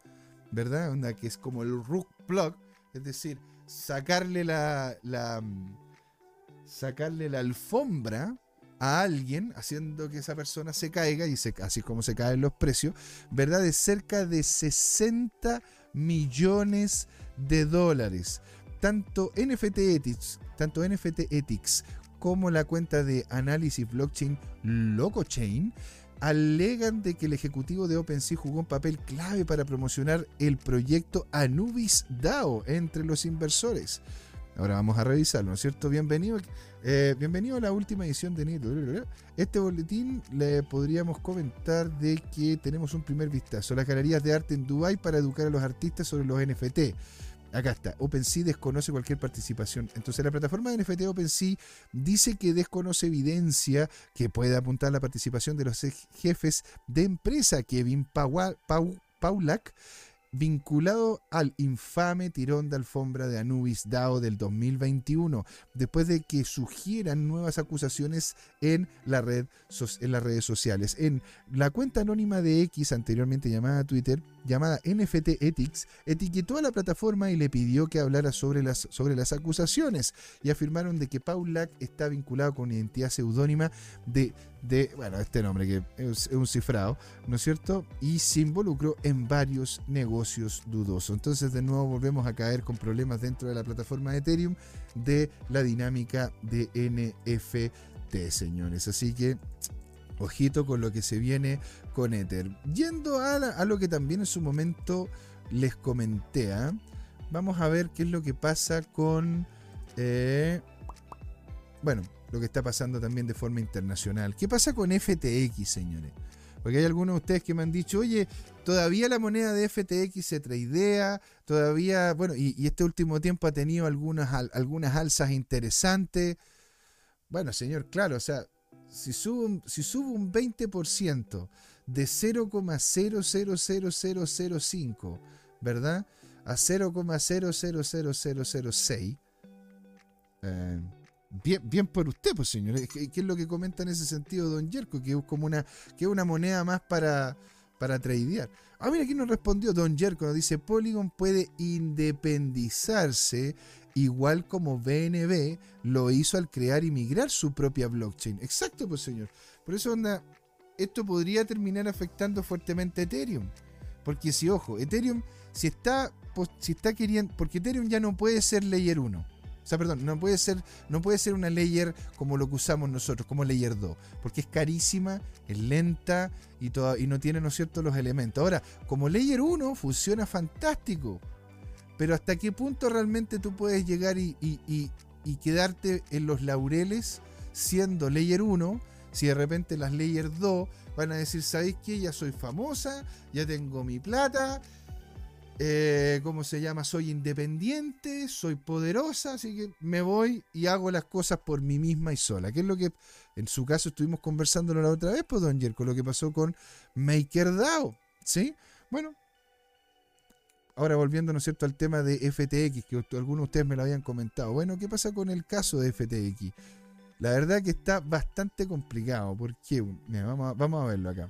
¿verdad? Onda, que es como el rook plug, es decir, sacarle la, la sacarle la alfombra a alguien, haciendo que esa persona se caiga, y así como se caen los precios, ¿verdad? De cerca de 60 millones de dólares. Tanto NFT Ethics, tanto NFT Ethics como la cuenta de análisis blockchain LocoChain alegan de que el ejecutivo de OpenSea jugó un papel clave para promocionar el proyecto Anubis DAO entre los inversores. Ahora vamos a revisarlo, ¿no es cierto? Bienvenido, eh, bienvenido a la última edición de NIT. Este boletín le podríamos comentar de que tenemos un primer vistazo. Las galerías de arte en Dubai para educar a los artistas sobre los NFT. Acá está, OpenSea desconoce cualquier participación. Entonces la plataforma de NFT OpenSea dice que desconoce evidencia que pueda apuntar la participación de los jefes de empresa Kevin Paulak vinculado al infame tirón de alfombra de Anubis DAO del 2021, después de que sugieran nuevas acusaciones en, en las redes sociales. En la cuenta anónima de X, anteriormente llamada Twitter, llamada NFT Ethics, etiquetó a la plataforma y le pidió que hablara sobre las, sobre las acusaciones y afirmaron de que Paulac está vinculado con identidad seudónima de, de, bueno, este nombre que es, un cifrado, ¿no es cierto? Y se involucró en varios negocios dudosos. Entonces de nuevo volvemos a caer con problemas dentro de la plataforma de Ethereum de la dinámica de NFT, señores. Así que ojito con lo que se viene con Ether. Yendo a, lo que también en su momento les comenté, ¿ah? vamos a ver qué es lo que pasa con... Eh, bueno, lo que está pasando también de forma internacional. ¿Qué pasa con FTX, señores? Porque hay algunos de ustedes que me han dicho, oye, todavía la moneda de FTX se tradea, todavía, bueno, y, este último tiempo ha tenido algunas, algunas alzas interesantes. Bueno, señor, claro, o sea, si sube si sube un 20%, de 0,000005, ¿verdad? A 0,000006. Eh, bien, bien por usted, pues señor. ¿Qué, es lo que comenta en ese sentido Don Yerko? Que es como una, que es una moneda más para, para tradear. Ah, mira, aquí nos respondió Don Yerko. Nos dice, Polygon puede independizarse igual como BNB lo hizo al crear y migrar su propia blockchain. Exacto, pues señor. Por eso onda, esto podría terminar afectando fuertemente a Ethereum. Porque si, ojo, Ethereum, si está, si está queriendo, porque Ethereum ya no puede ser layer 1. O sea, perdón, no puede ser, no puede ser una layer como lo que usamos nosotros, como layer 2, porque es carísima, es lenta y, y no tiene, ¿no cierto?, los elementos. Ahora, como layer 1 funciona fantástico, pero hasta qué punto realmente tú puedes llegar y, y, y quedarte en los laureles siendo layer 1 si de repente las Layer 2 van a decir, ¿sabéis qué? Ya soy famosa, ya tengo mi plata, eh, ¿cómo se llama? Soy independiente, soy poderosa, así que me voy y hago las cosas por mí misma y sola. Que es lo que en su caso estuvimos conversándolo la otra vez, pues, Don Jerko, lo que pasó con MakerDAO, ¿sí? Bueno, ahora volviendo, ¿no es cierto?, al tema de FTX, que algunos de ustedes me lo habían comentado. Bueno, ¿qué pasa con el caso de FTX? La verdad que está bastante complicado. ¿Por qué? vamos, a, a verlo acá.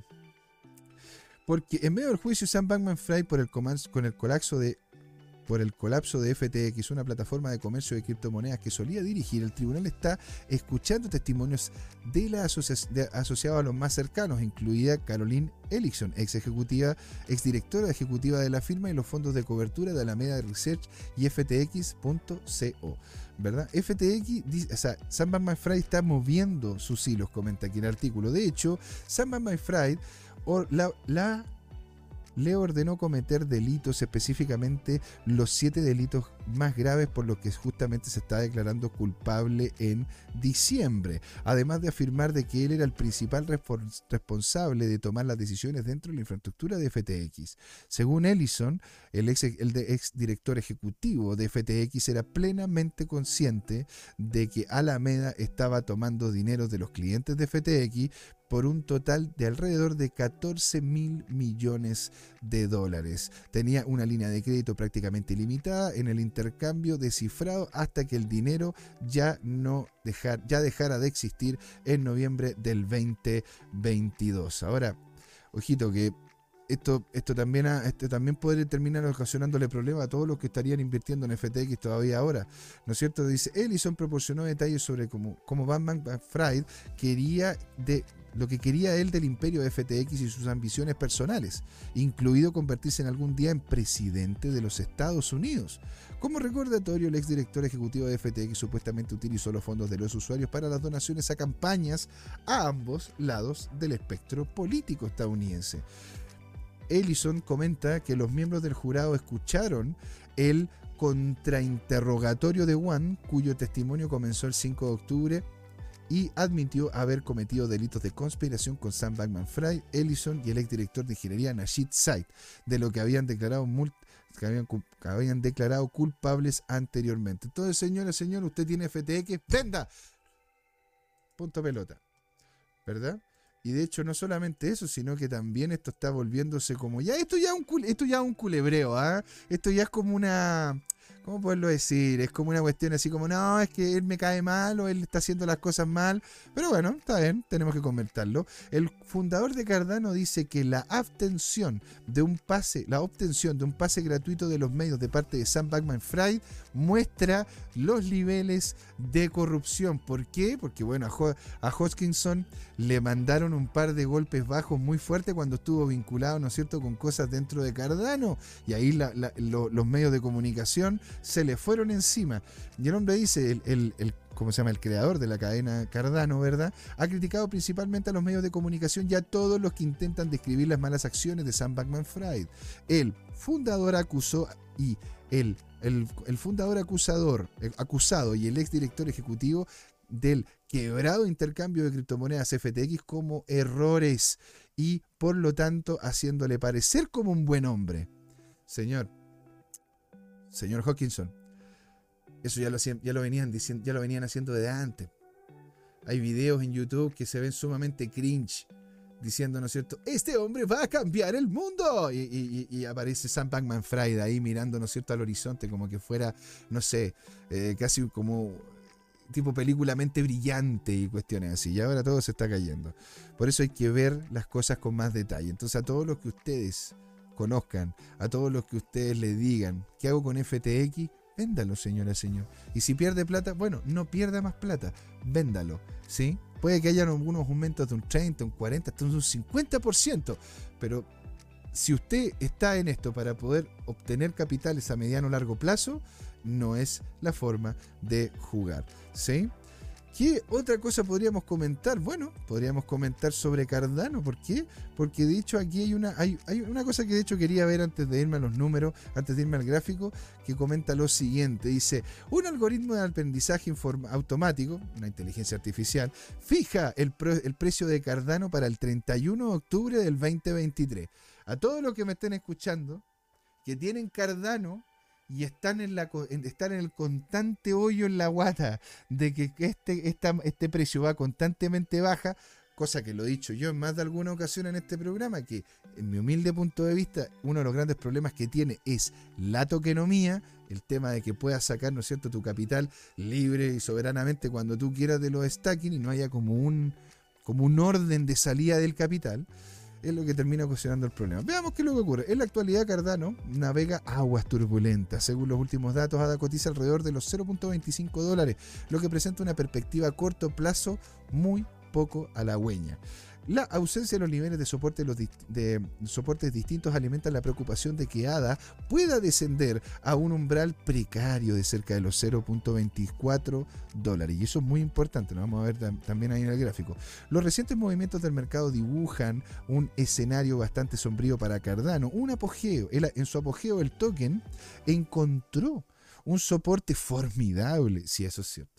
Porque en medio del juicio, Sam Bankman Fry por el con el colapso de por el colapso de FTX, una plataforma de comercio de criptomonedas que solía dirigir, el tribunal está escuchando testimonios de la asociados a los más cercanos, incluida Caroline Ellickson, ex ejecutiva, ex directora ejecutiva de la firma y los fondos de cobertura de Alameda Research y FTX.co. ¿Verdad? FTX, o sea, Sam Bankman Fried está moviendo sus hilos, comenta aquí el artículo. De hecho, Sam Bankman Fried la, la le ordenó cometer delitos, específicamente los siete delitos más graves por los que justamente se está declarando culpable en diciembre, además de afirmar de que él era el principal responsable de tomar las decisiones dentro de la infraestructura de FTX. Según Ellison, el ex, director ejecutivo de FTX era plenamente consciente de que Alameda estaba tomando dinero de los clientes de FTX por un total de alrededor de 14 mil millones de dólares. Tenía una línea de crédito prácticamente ilimitada en el intercambio descifrado hasta que el dinero ya no ya dejara de existir en noviembre del 2022. Ahora, ojito que esto, esto, también, esto también puede terminar ocasionándole problemas a todos los que estarían invirtiendo en FTX todavía ahora. ¿No es cierto? Dice, Ellison proporcionó detalles sobre cómo, cómo Batman Fried quería de, lo que quería él del imperio FTX y sus ambiciones personales, incluido convertirse en algún día en presidente de los Estados Unidos. Como recordatorio, el exdirector ejecutivo de FTX supuestamente utilizó los fondos de los usuarios para las donaciones a campañas a ambos lados del espectro político estadounidense. Ellison comenta que los miembros del jurado escucharon el contrainterrogatorio de Wan, cuyo testimonio comenzó el 5 de octubre y admitió haber cometido delitos de conspiración con Sam Bankman Fry, Ellison y el exdirector de ingeniería Nashid Said, de lo que habían declarado que habían, declarado culpables anteriormente. Entonces, señora, señor, usted tiene FTX, venda. Punto pelota. ¿Verdad? Y de hecho, no solamente eso, sino que también esto está volviéndose como ya, esto ya es un, esto ya un culebreo, ¿ah? Esto ya es como una ¿cómo poderlo decir? Es como una cuestión así como, no, es que él me cae mal o él está haciendo las cosas mal. Pero bueno, está bien, tenemos que comentarlo. El fundador de Cardano dice que la obtención de un pase, la obtención de un pase gratuito de los medios de parte de Sam Bankman Fried muestra los niveles de corrupción. ¿Por qué? Porque bueno, a, Hodgkinson le mandaron un par de golpes bajos muy fuertes cuando estuvo vinculado, ¿no es cierto?, con cosas dentro de Cardano. Y ahí los medios de comunicación se le fueron encima. Y el hombre dice, el, el, ¿cómo se llama? El creador de la cadena Cardano, ¿verdad? Ha criticado principalmente a los medios de comunicación y a todos los que intentan describir las malas acciones de Sam Bankman Fried. El fundador acusó y el, el, el fundador acusador, eh, acusado y el exdirector ejecutivo del quebrado intercambio de criptomonedas FTX como errores y por lo tanto haciéndole parecer como un buen hombre. Señor, señor Hawkinson, eso ya lo, ya lo, venían diciendo, ya lo venían haciendo desde antes. Hay videos en YouTube que se ven sumamente cringe, diciendo, ¿no es cierto? Este hombre va a cambiar el mundo. Y, aparece Sam Bankman Fried ahí mirando, ¿no es cierto?, al horizonte, como que fuera, no sé, eh, casi como tipo película mente brillante y cuestiones así. Y ahora todo se está cayendo. Por eso hay que ver las cosas con más detalle. Entonces a todos los que ustedes conozcan, a todos los que ustedes le digan, ¿qué hago con FTX? Véndalo, señora, señor. Y si pierde plata, bueno, no pierda más plata, véndalo, ¿sí? Puede que haya algunos aumentos de un 30, un 40, hasta un 50%, pero si usted está en esto para poder obtener capitales a mediano o largo plazo, no es la forma de jugar, ¿sí? ¿Qué otra cosa podríamos comentar? Bueno, podríamos comentar sobre Cardano. ¿Por qué? Porque de hecho aquí hay una, hay, una cosa que de hecho quería ver antes de irme a los números, antes de irme al gráfico, que comenta lo siguiente. Dice, un algoritmo de aprendizaje automático, una inteligencia artificial, fija el, el precio de Cardano para el 31 de octubre del 2023. A todos los que me estén escuchando, que tienen Cardano, y están en, la, en el constante hoyo en la guata de que este, este precio va constantemente baja, cosa que lo he dicho yo en más de alguna ocasión en este programa, que en mi humilde punto de vista, uno de los grandes problemas que tiene es la tokenomía, el tema de que puedas sacar, ¿no es cierto?, tu capital libre y soberanamente cuando tú quieras de los stacking y no haya como un, como un orden de salida del capital. Es lo que termina ocasionando el problema. Veamos qué es lo que ocurre. En la actualidad, Cardano navega aguas turbulentas. Según los últimos datos, ADA cotiza alrededor de los 0.25 dólares, lo que presenta una perspectiva a corto plazo muy poco halagüeña. La ausencia de los niveles de soporte de, soportes distintos alimenta la preocupación de que ADA pueda descender a un umbral precario de cerca de los 0.24 dólares. Y eso es muy importante, lo vamos a ver también ahí en el gráfico. Los recientes movimientos del mercado dibujan un escenario bastante sombrío para Cardano. Un apogeo, en su apogeo el token encontró un soporte formidable, si eso es cierto.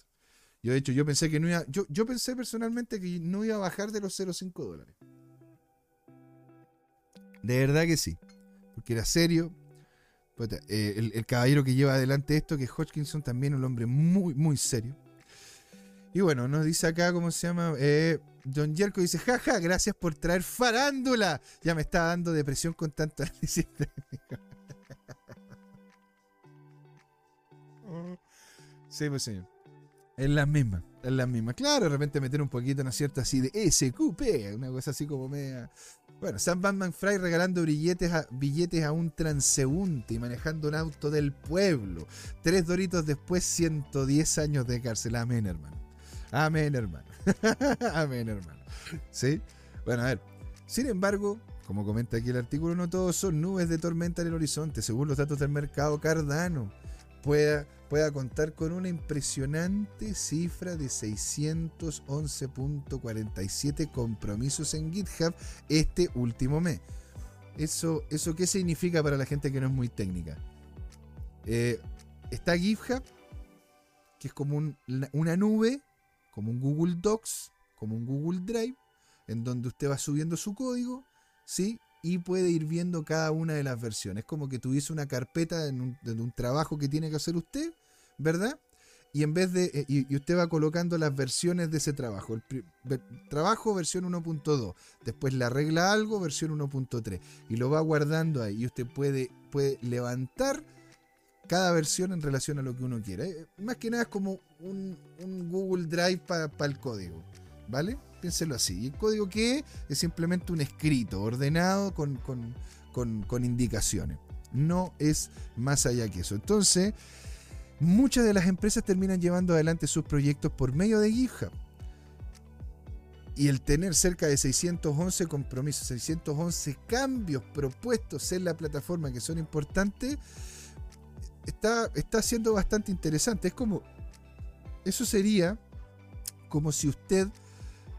Yo, de hecho, yo pensé que no iba. Yo, yo pensé personalmente que no iba a bajar de los 0,5 dólares. De verdad que sí. Porque era serio. Eh, el, caballero que lleva adelante esto, que es Hodgkinson, también un hombre muy, muy serio. Y bueno, nos dice acá, ¿cómo se llama? Eh, Don Jerko dice, jaja, gracias por traer farándula. Ya me está dando depresión con tanto análisis sí, pues señor. Es la misma, es la misma. Claro, de repente meter un poquito, ¿no es cierto? Así de SQP, una cosa así como media. Bueno, Sam Batman Fry regalando billetes a, billetes a un transeúnte y manejando un auto del pueblo. Tres doritos después, 110 años de cárcel. Amén, hermano. Amén, hermano. Amén, hermano. ¿Sí? Bueno, a ver. Sin embargo, como comenta aquí el artículo, no todos son nubes de tormenta en el horizonte. Según los datos del mercado Cardano, pueda contar con una impresionante cifra de 611.47 compromisos en GitHub este último mes. ¿Eso, ¿Eso qué significa para la gente que no es muy técnica? Eh, está GitHub, que es como una nube, como un Google Docs, como un Google Drive, en donde usted va subiendo su código, ¿sí? Y puede ir viendo cada una de las versiones. Como que tuviese una carpeta en un, trabajo que tiene que hacer usted, ¿verdad? Y en vez de. Eh, y, usted va colocando las versiones de ese trabajo. El trabajo versión 1.2. Después le arregla algo, versión 1.3. Y lo va guardando ahí. Y usted puede, puede levantar cada versión en relación a lo que uno quiera. Eh, más que nada es como un, Google Drive para el código. ¿Vale? Piénselo así. ¿Y el código qué es? Simplemente un escrito ordenado con, con, indicaciones. No es más allá que eso. Entonces, muchas de las empresas terminan llevando adelante sus proyectos por medio de GitHub. Y el tener cerca de 611 compromisos, 611 cambios propuestos en la plataforma que son importantes, está, está siendo bastante interesante. Es como, eso sería como si usted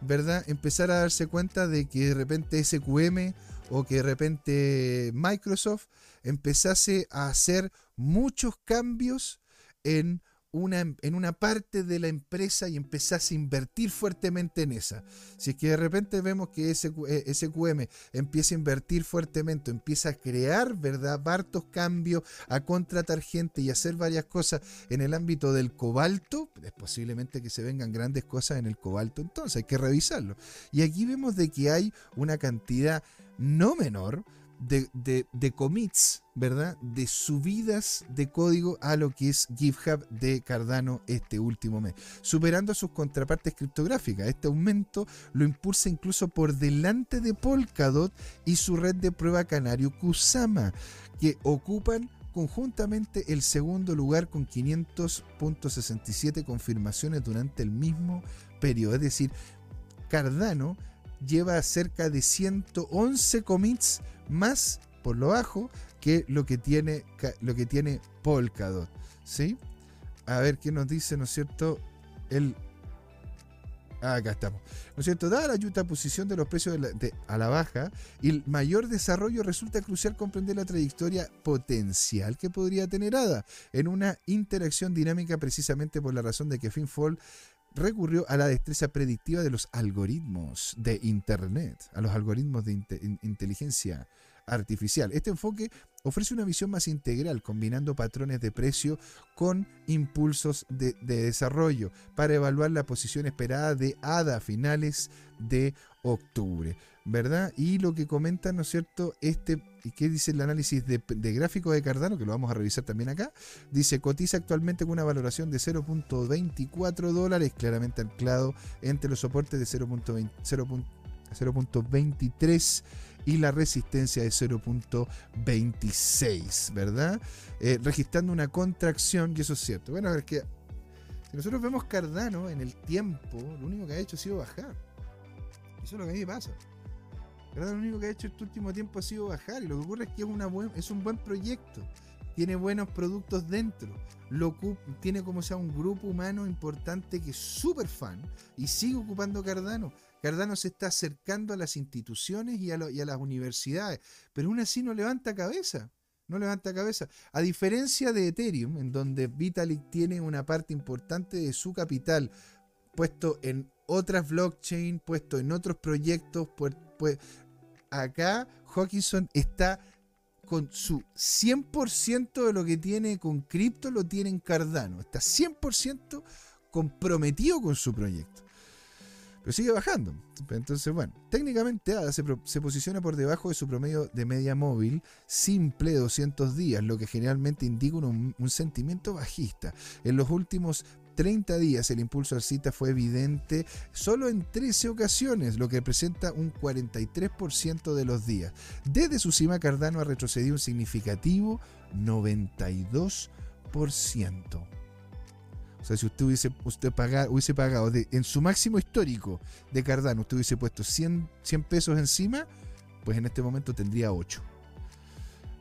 ¿verdad? Empezar a darse cuenta de que de repente SQM o que de repente Microsoft empezase a hacer muchos cambios en una, en una parte de la empresa y empezás a invertir fuertemente en esa. Si es que de repente vemos que SQM eh, empieza a invertir fuertemente, empieza a crear, ¿verdad?, hartos cambios, a contratar gente y hacer varias cosas en el ámbito del cobalto, es posiblemente que se vengan grandes cosas en el cobalto, entonces hay que revisarlo. Y aquí vemos de que hay una cantidad no menor, de, commits, ¿verdad? De subidas de código a lo que es GitHub de Cardano este último mes, superando a sus contrapartes criptográficas. Este aumento lo impulsa incluso por delante de Polkadot y su red de prueba canario Kusama, que ocupan conjuntamente el segundo lugar con 500.67 confirmaciones durante el mismo periodo. Es decir, Cardano lleva cerca de 111 commits más por lo bajo que lo que tiene, lo que tiene Polkadot. ¿Sí? A ver qué nos dice, ¿no es cierto? El. Ah, acá estamos. ¿No es cierto? Dada la posición de los precios a la baja y el mayor desarrollo, resulta crucial comprender la trayectoria potencial que podría tener ADA en una interacción dinámica precisamente por la razón de que FinFall recurrió a la destreza predictiva de los algoritmos de Internet, a los algoritmos de inteligencia artificial. Este enfoque ofrece una visión más integral, combinando patrones de precio con impulsos de, desarrollo para evaluar la posición esperada de ADA a finales de octubre. ¿Verdad? Y lo que comenta, ¿no es cierto? Este, ¿y qué dice el análisis de, gráfico de Cardano? Que lo vamos a revisar también acá. Dice, cotiza actualmente con una valoración de 0.24 dólares, claramente anclado entre los soportes de 0.20 a 0.23 y la resistencia de 0.26, ¿verdad? Eh, registrando una contracción, y eso es cierto. Bueno, es que si nosotros vemos Cardano en el tiempo, lo único que ha hecho ha sido bajar. Eso es lo que a mí me pasa. Cardano lo único que ha hecho este último tiempo ha sido bajar, y lo que ocurre es que es, una buen, es un buen proyecto. Tiene buenos productos dentro. Lo, tiene como sea un grupo humano importante que es súper fan y sigue ocupando Cardano Cardano se está acercando a las instituciones y a, las universidades, pero aún así no levanta cabeza. No levanta cabeza. A diferencia de Ethereum, en donde Vitalik tiene una parte importante de su capital puesto en otras blockchain, puesto en otros proyectos, pues, acá Hawkinson está con su 100% de lo que tiene con cripto lo tiene en Cardano. Está 100% comprometido con su proyecto pero sigue bajando. Entonces, bueno, técnicamente ADA se, posiciona por debajo de su promedio de media móvil simple de 200 días, lo que generalmente indica un, sentimiento bajista. En los últimos 30 días el impulso alcista fue evidente solo en 13 ocasiones, lo que representa un 43% de los días. Desde su cima Cardano ha retrocedido un significativo 92%. O sea, si usted hubiese, usted hubiese pagado en su máximo histórico de Cardano, usted hubiese puesto 100, 100 pesos encima, pues en este momento tendría 8.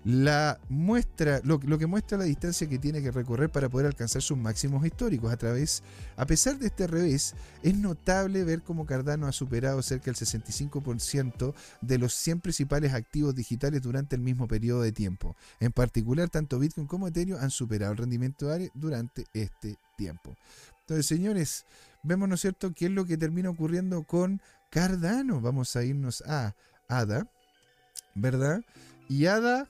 La muestra, lo, que muestra la distancia que tiene que recorrer para poder alcanzar sus máximos históricos a través, a pesar de este revés, es notable ver cómo Cardano ha superado cerca del 65% de los 100 principales activos digitales durante el mismo periodo de tiempo. En particular, tanto Bitcoin como Ethereum han superado el rendimiento durante este tiempo. Entonces, señores, vemos, ¿no es cierto?, qué es lo que termina ocurriendo con Cardano. Vamos a irnos a ADA, ¿verdad? Y ADA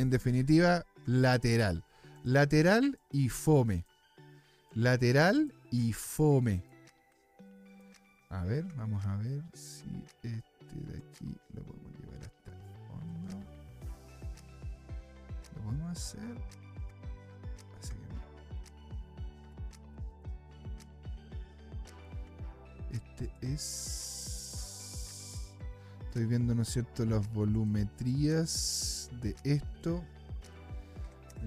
en definitiva, lateral. Lateral y fome. Lateral y fome. A ver, vamos a ver si este de aquí lo podemos llevar hasta el fondo. ¿Lo podemos hacer? Así que Este es Estoy viendo, ¿no es cierto?, las volumetrías de esto.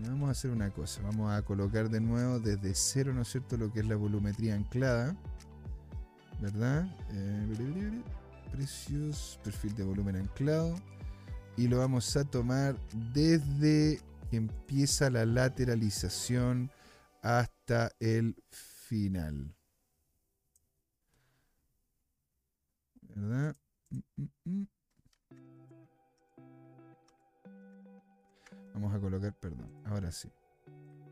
vamos a hacer una cosa. Vamos a colocar de nuevo desde cero, ¿no es cierto?, lo que es la volumetría anclada. ¿Verdad? Eh, precios, perfil de volumen anclado. Y lo vamos a tomar desde que empieza la lateralización hasta el final. ¿Verdad? Vamos a colocar, perdón, ahora sí.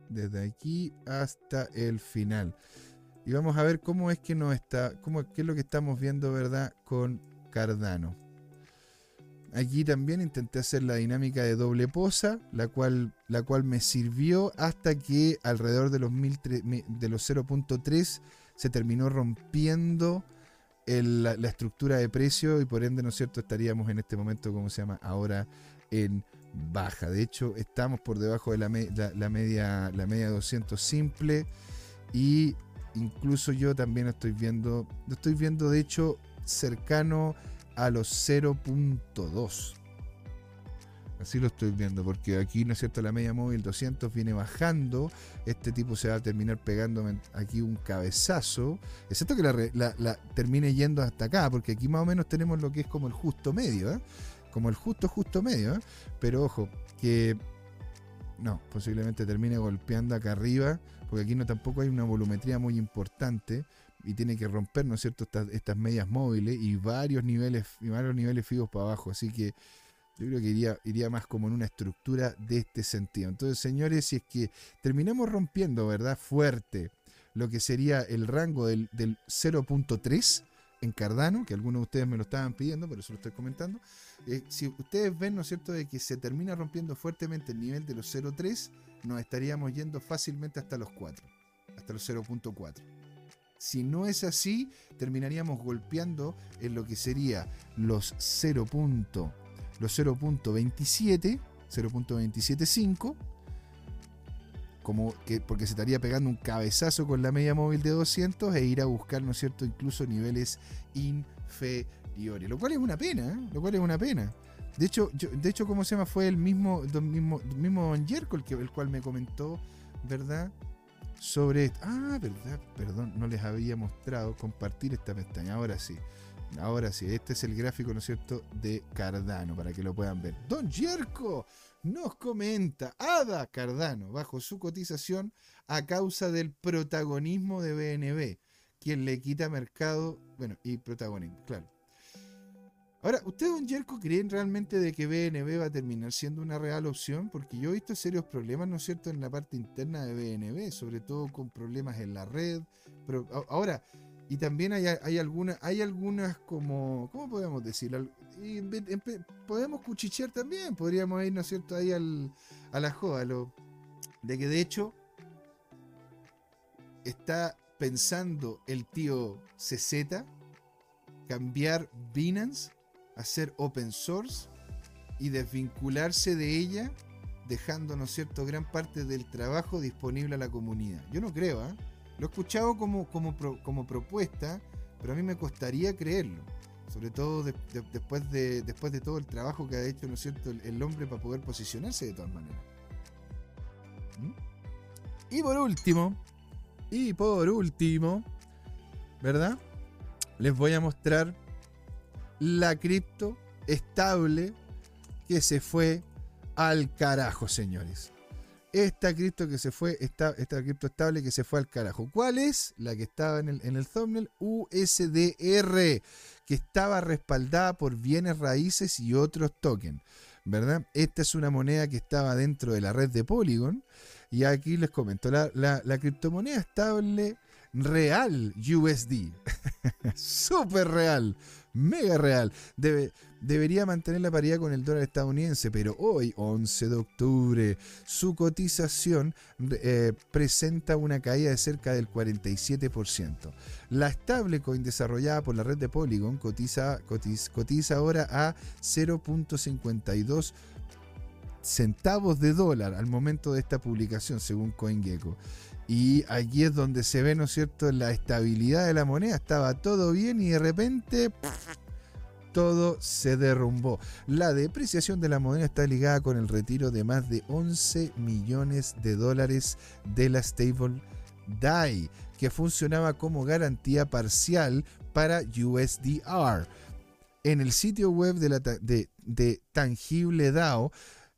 Desde aquí hasta el final. Y vamos a ver cómo es que nos está, cómo, qué es lo que estamos viendo, ¿verdad? Con Cardano. Aquí también intenté hacer la dinámica de doble posa, la cual, la cual me sirvió hasta que alrededor de los, de los 0.3 se terminó rompiendo la, estructura de precio y por ende, ¿no es cierto?, estaríamos en este momento, como se llama, ahora en baja. De hecho, estamos por debajo de la, la, media la media 200 simple y incluso yo también estoy viendo, estoy viendo de hecho cercano a los 0.2. Así lo estoy viendo, porque aquí, ¿no es cierto?, la media móvil 200 viene bajando. Este tipo se va a terminar pegando aquí un cabezazo. Excepto que la, termine yendo hasta acá, porque aquí más o menos tenemos lo que es como el justo medio, ¿eh? Como el justo, justo medio, ¿eh? Pero ojo, que no, posiblemente termine golpeando acá arriba, porque aquí no tampoco hay una volumetría muy importante y tiene que romper, ¿no es cierto?, estas, estas medias móviles y varios niveles, y varios niveles fijos para abajo. Así que yo creo que iría, iría más como en una estructura de este sentido. Entonces, señores, si es que terminamos rompiendo, ¿verdad? Fuerte lo que sería el rango del, 0.3 en Cardano, que algunos de ustedes me lo estaban pidiendo, por eso lo estoy comentando. Eh, si ustedes ven, ¿no es cierto?, de que se termina rompiendo fuertemente el nivel de los 0.3, nos estaríamos yendo fácilmente hasta los 4, hasta los 0.4. Si no es así, terminaríamos golpeando en lo que sería los 0 los 0.27, 0.275 como que porque se estaría pegando un cabezazo con la media móvil de 200 e ir a buscar, ¿no es cierto?, incluso niveles inferiores. Lo cual es una pena, ¿eh? Lo cual es una pena. De hecho, de hecho, ¿cómo se llama? Fue el mismo, mismo, mismo Don Jerko el, que, el cual me comentó, ¿verdad? Sobre. Ah, verdad, perdón, no les había mostrado compartir esta pestaña. Ahora sí. Ahora sí, este es el gráfico, ¿no es cierto?, de Cardano, para que lo puedan ver. Don Jerko nos comenta, Ada Cardano, bajo su cotización a causa del protagonismo de BNB, quien le quita mercado, bueno, y protagonismo, claro. Ahora, ¿ustedes, don Jerko, creen realmente de que BNB va a terminar siendo una real opción? Porque yo he visto serios problemas, ¿no es cierto?, en la parte interna de BNB, sobre todo con problemas en la red. Pero ahora, y también hay, hay, algunas, hay algunas como, ¿cómo podemos decir? podemos cuchichear también, podríamos ir, ¿no es cierto?, ahí al, a la joda, lo, de que de hecho está pensando el tío CZ cambiar Binance a ser open source y desvincularse de ella, dejando, ¿no es cierto?, gran parte del trabajo disponible a la comunidad. Yo no creo, ¿eh? Lo he escuchado como, como, como propuesta, pero a mí me costaría creerlo. Sobre todo después, de, después de todo el trabajo que ha hecho, ¿no es cierto?, el, hombre para poder posicionarse de todas maneras. ¿Mm? Y por último, y por último, ¿verdad? Les voy a mostrar la cripto estable que se fue al carajo, señores esta cripto que se fue, esta, esta cripto estable que se fue al carajo. ¿Cuál es? La que estaba en el, en el thumbnail, USDR, que estaba respaldada por bienes raíces y otros tokens. ¿Verdad? Esta es una moneda que estaba dentro de la red de Polygon. Y aquí les comento, la, la criptomoneda estable real USD. Súper real mega real. Debe, debería mantener la paridad con el dólar estadounidense, pero hoy, 11 de octubre, su cotización eh, presenta una caída de cerca del 47%. La stablecoin desarrollada por la red de Polygon cotiza, cotiza ahora a 0.52 centavos de dólar al momento de esta publicación, según CoinGecko. Y aquí es donde se ve, ¿no es cierto?, la estabilidad de la moneda. Estaba todo bien y de repente todo se derrumbó. La depreciación de la moneda está ligada con el retiro de más de 11 millones de dólares de la stable DAI, que funcionaba como garantía parcial para USDR. En el sitio web de, Tangible DAO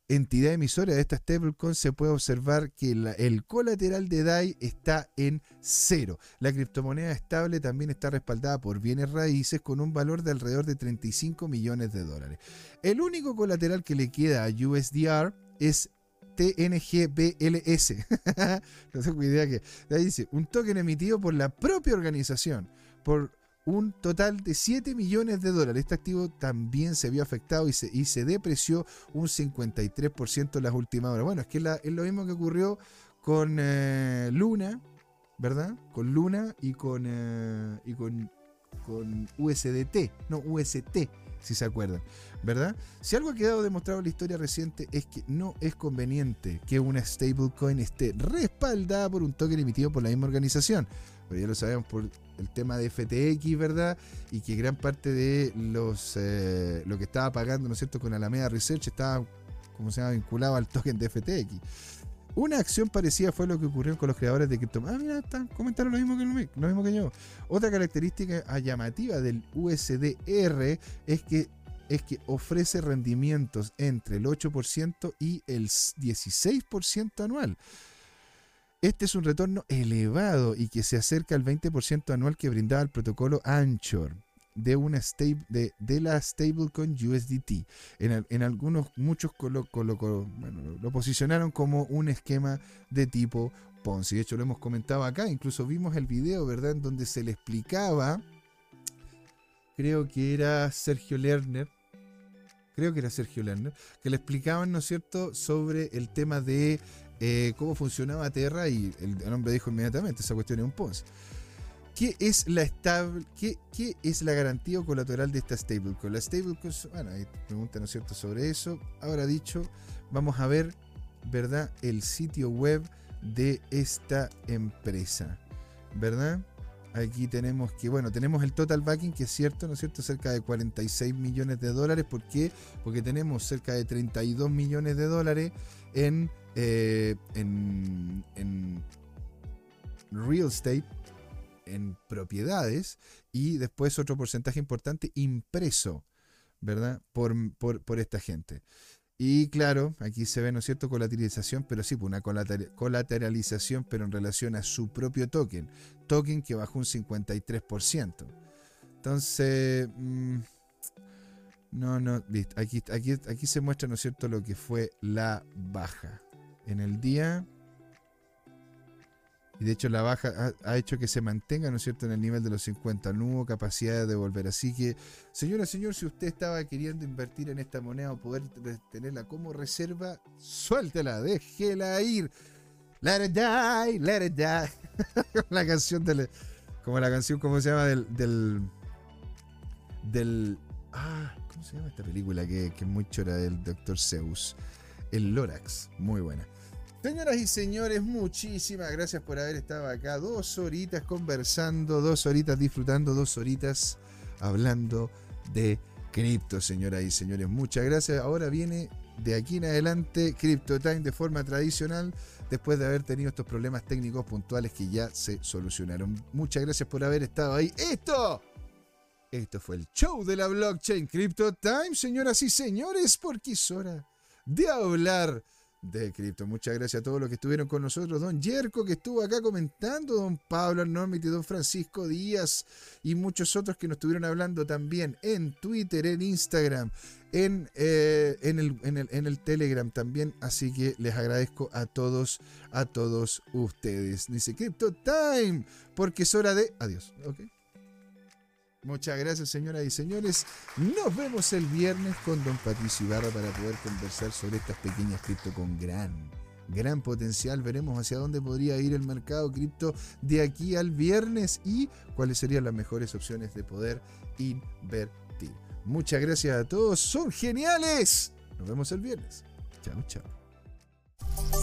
entidad emisora de esta stablecoin se puede observar que el colateral de DAI está en cero. La criptomoneda estable también está respaldada por bienes raíces con un valor de alrededor de 35 millones de dólares. El único colateral que le queda a USDR es TNGBLS. no tengo idea que. Ahí dice, un token emitido por la propia organización, por un total de 7 millones de dólares. Este activo también se vio afectado y se, y se depreció un 53% en las últimas horas. Bueno, es que es lo mismo que ocurrió con eh, Luna, ¿verdad? Con Luna y con, eh, y con, con USDT, no UST, si se acuerdan, ¿verdad? Si algo ha quedado demostrado en la historia reciente es que no es conveniente que una stablecoin esté respaldada por un token emitido por la misma organización. Pero ya lo sabemos por el tema de FTX, ¿verdad? Y que gran parte de los eh, lo que estaba pagando, ¿no es cierto?, con Alameda Research estaba, como se llama, vinculado al token de FTX. Una acción parecida fue lo que ocurrió con los creadores de cripto. Ah, mira, están, comentaron lo mismo que, lo mismo que yo. Otra característica llamativa del USDR es que es que ofrece rendimientos entre el 8% y el 16% anual. Este es un retorno elevado y que se acerca al 20% anual que brindaba el protocolo Anchor de, una stable, de, de la stablecoin USDT. En, algunos, muchos lo, lo posicionaron como un esquema de tipo Ponzi. De hecho, lo hemos comentado acá, incluso vimos el video, ¿verdad?, en donde se le explicaba, creo que era Sergio Lerner, creo que era Sergio Lerner, que le explicaban, ¿no es cierto?, sobre el tema de eh, cómo funcionaba Terra y el hombre dijo inmediatamente, esa cuestión es un Ponzi. ¿Qué es la estable, qué, es la garantía o colateral de esta stablecoin? La stablecoin, bueno, hay preguntas, ¿no es cierto?, sobre eso. Ahora dicho, vamos a ver, ¿verdad?, el sitio web de esta empresa, ¿verdad? Aquí tenemos que, bueno, tenemos el total backing, que es cierto, ¿no es cierto? Cerca de 46 millones de dólares. ¿Por qué? Porque tenemos cerca de 32 millones de dólares en, eh, en, en real estate, en propiedades, y después otro porcentaje importante impreso, ¿verdad? Por, por, por esta gente. Y claro, aquí se ve, ¿no es cierto?, colateralización, pero sí, pues una colateralización, pero en relación a su propio token. Token que bajó un 53%. Entonces, mm, no, no, Aquí, aquí, aquí se muestra, ¿no es cierto?, lo que fue la baja. En el día y de hecho la baja ha, hecho que se mantenga, ¿no es cierto?, en el nivel de los 50. No hubo capacidad de devolver. Así que, señora, señor, si usted estaba queriendo invertir en esta moneda o poder tenerla como reserva, suéltela, déjela ir. Let it die, let it die. la canción del... Como la canción, ¿cómo se llama? Del... Del... ah, ¿cómo se llama esta película que es muy chora del Dr. Zeus? El Lorax, muy buena. Señoras y señores, muchísimas gracias por haber estado acá. Dos horitas conversando, dos horitas disfrutando, dos horitas hablando de cripto, señoras y señores. Muchas gracias. Ahora viene de aquí en adelante Crypto Time de forma tradicional, después de haber tenido estos problemas técnicos puntuales que ya se solucionaron. Muchas gracias por haber estado ahí. Esto, esto fue el show de la blockchain Crypto Time, señoras y señores, porque es hora de hablar de cripto. Muchas gracias a todos los que estuvieron con nosotros. Don Yerko, que estuvo acá comentando. Don Pablo Arnomit y don Francisco Díaz. Y muchos otros que nos estuvieron hablando también en Twitter, en Instagram, en, eh, en, el, en, el, en, el, Telegram también. Así que les agradezco a todos, a todos ustedes. Dice Crypto Time, porque es hora de. Adiós. Muchas gracias, señoras y señores. Nos vemos el viernes con don Patricio Ibarra para poder conversar sobre estas pequeñas cripto con gran, gran potencial. Veremos hacia dónde podría ir el mercado cripto de aquí al viernes y cuáles serían las mejores opciones de poder invertir. Muchas gracias a todos, son geniales. Nos vemos el viernes. Chao, chao.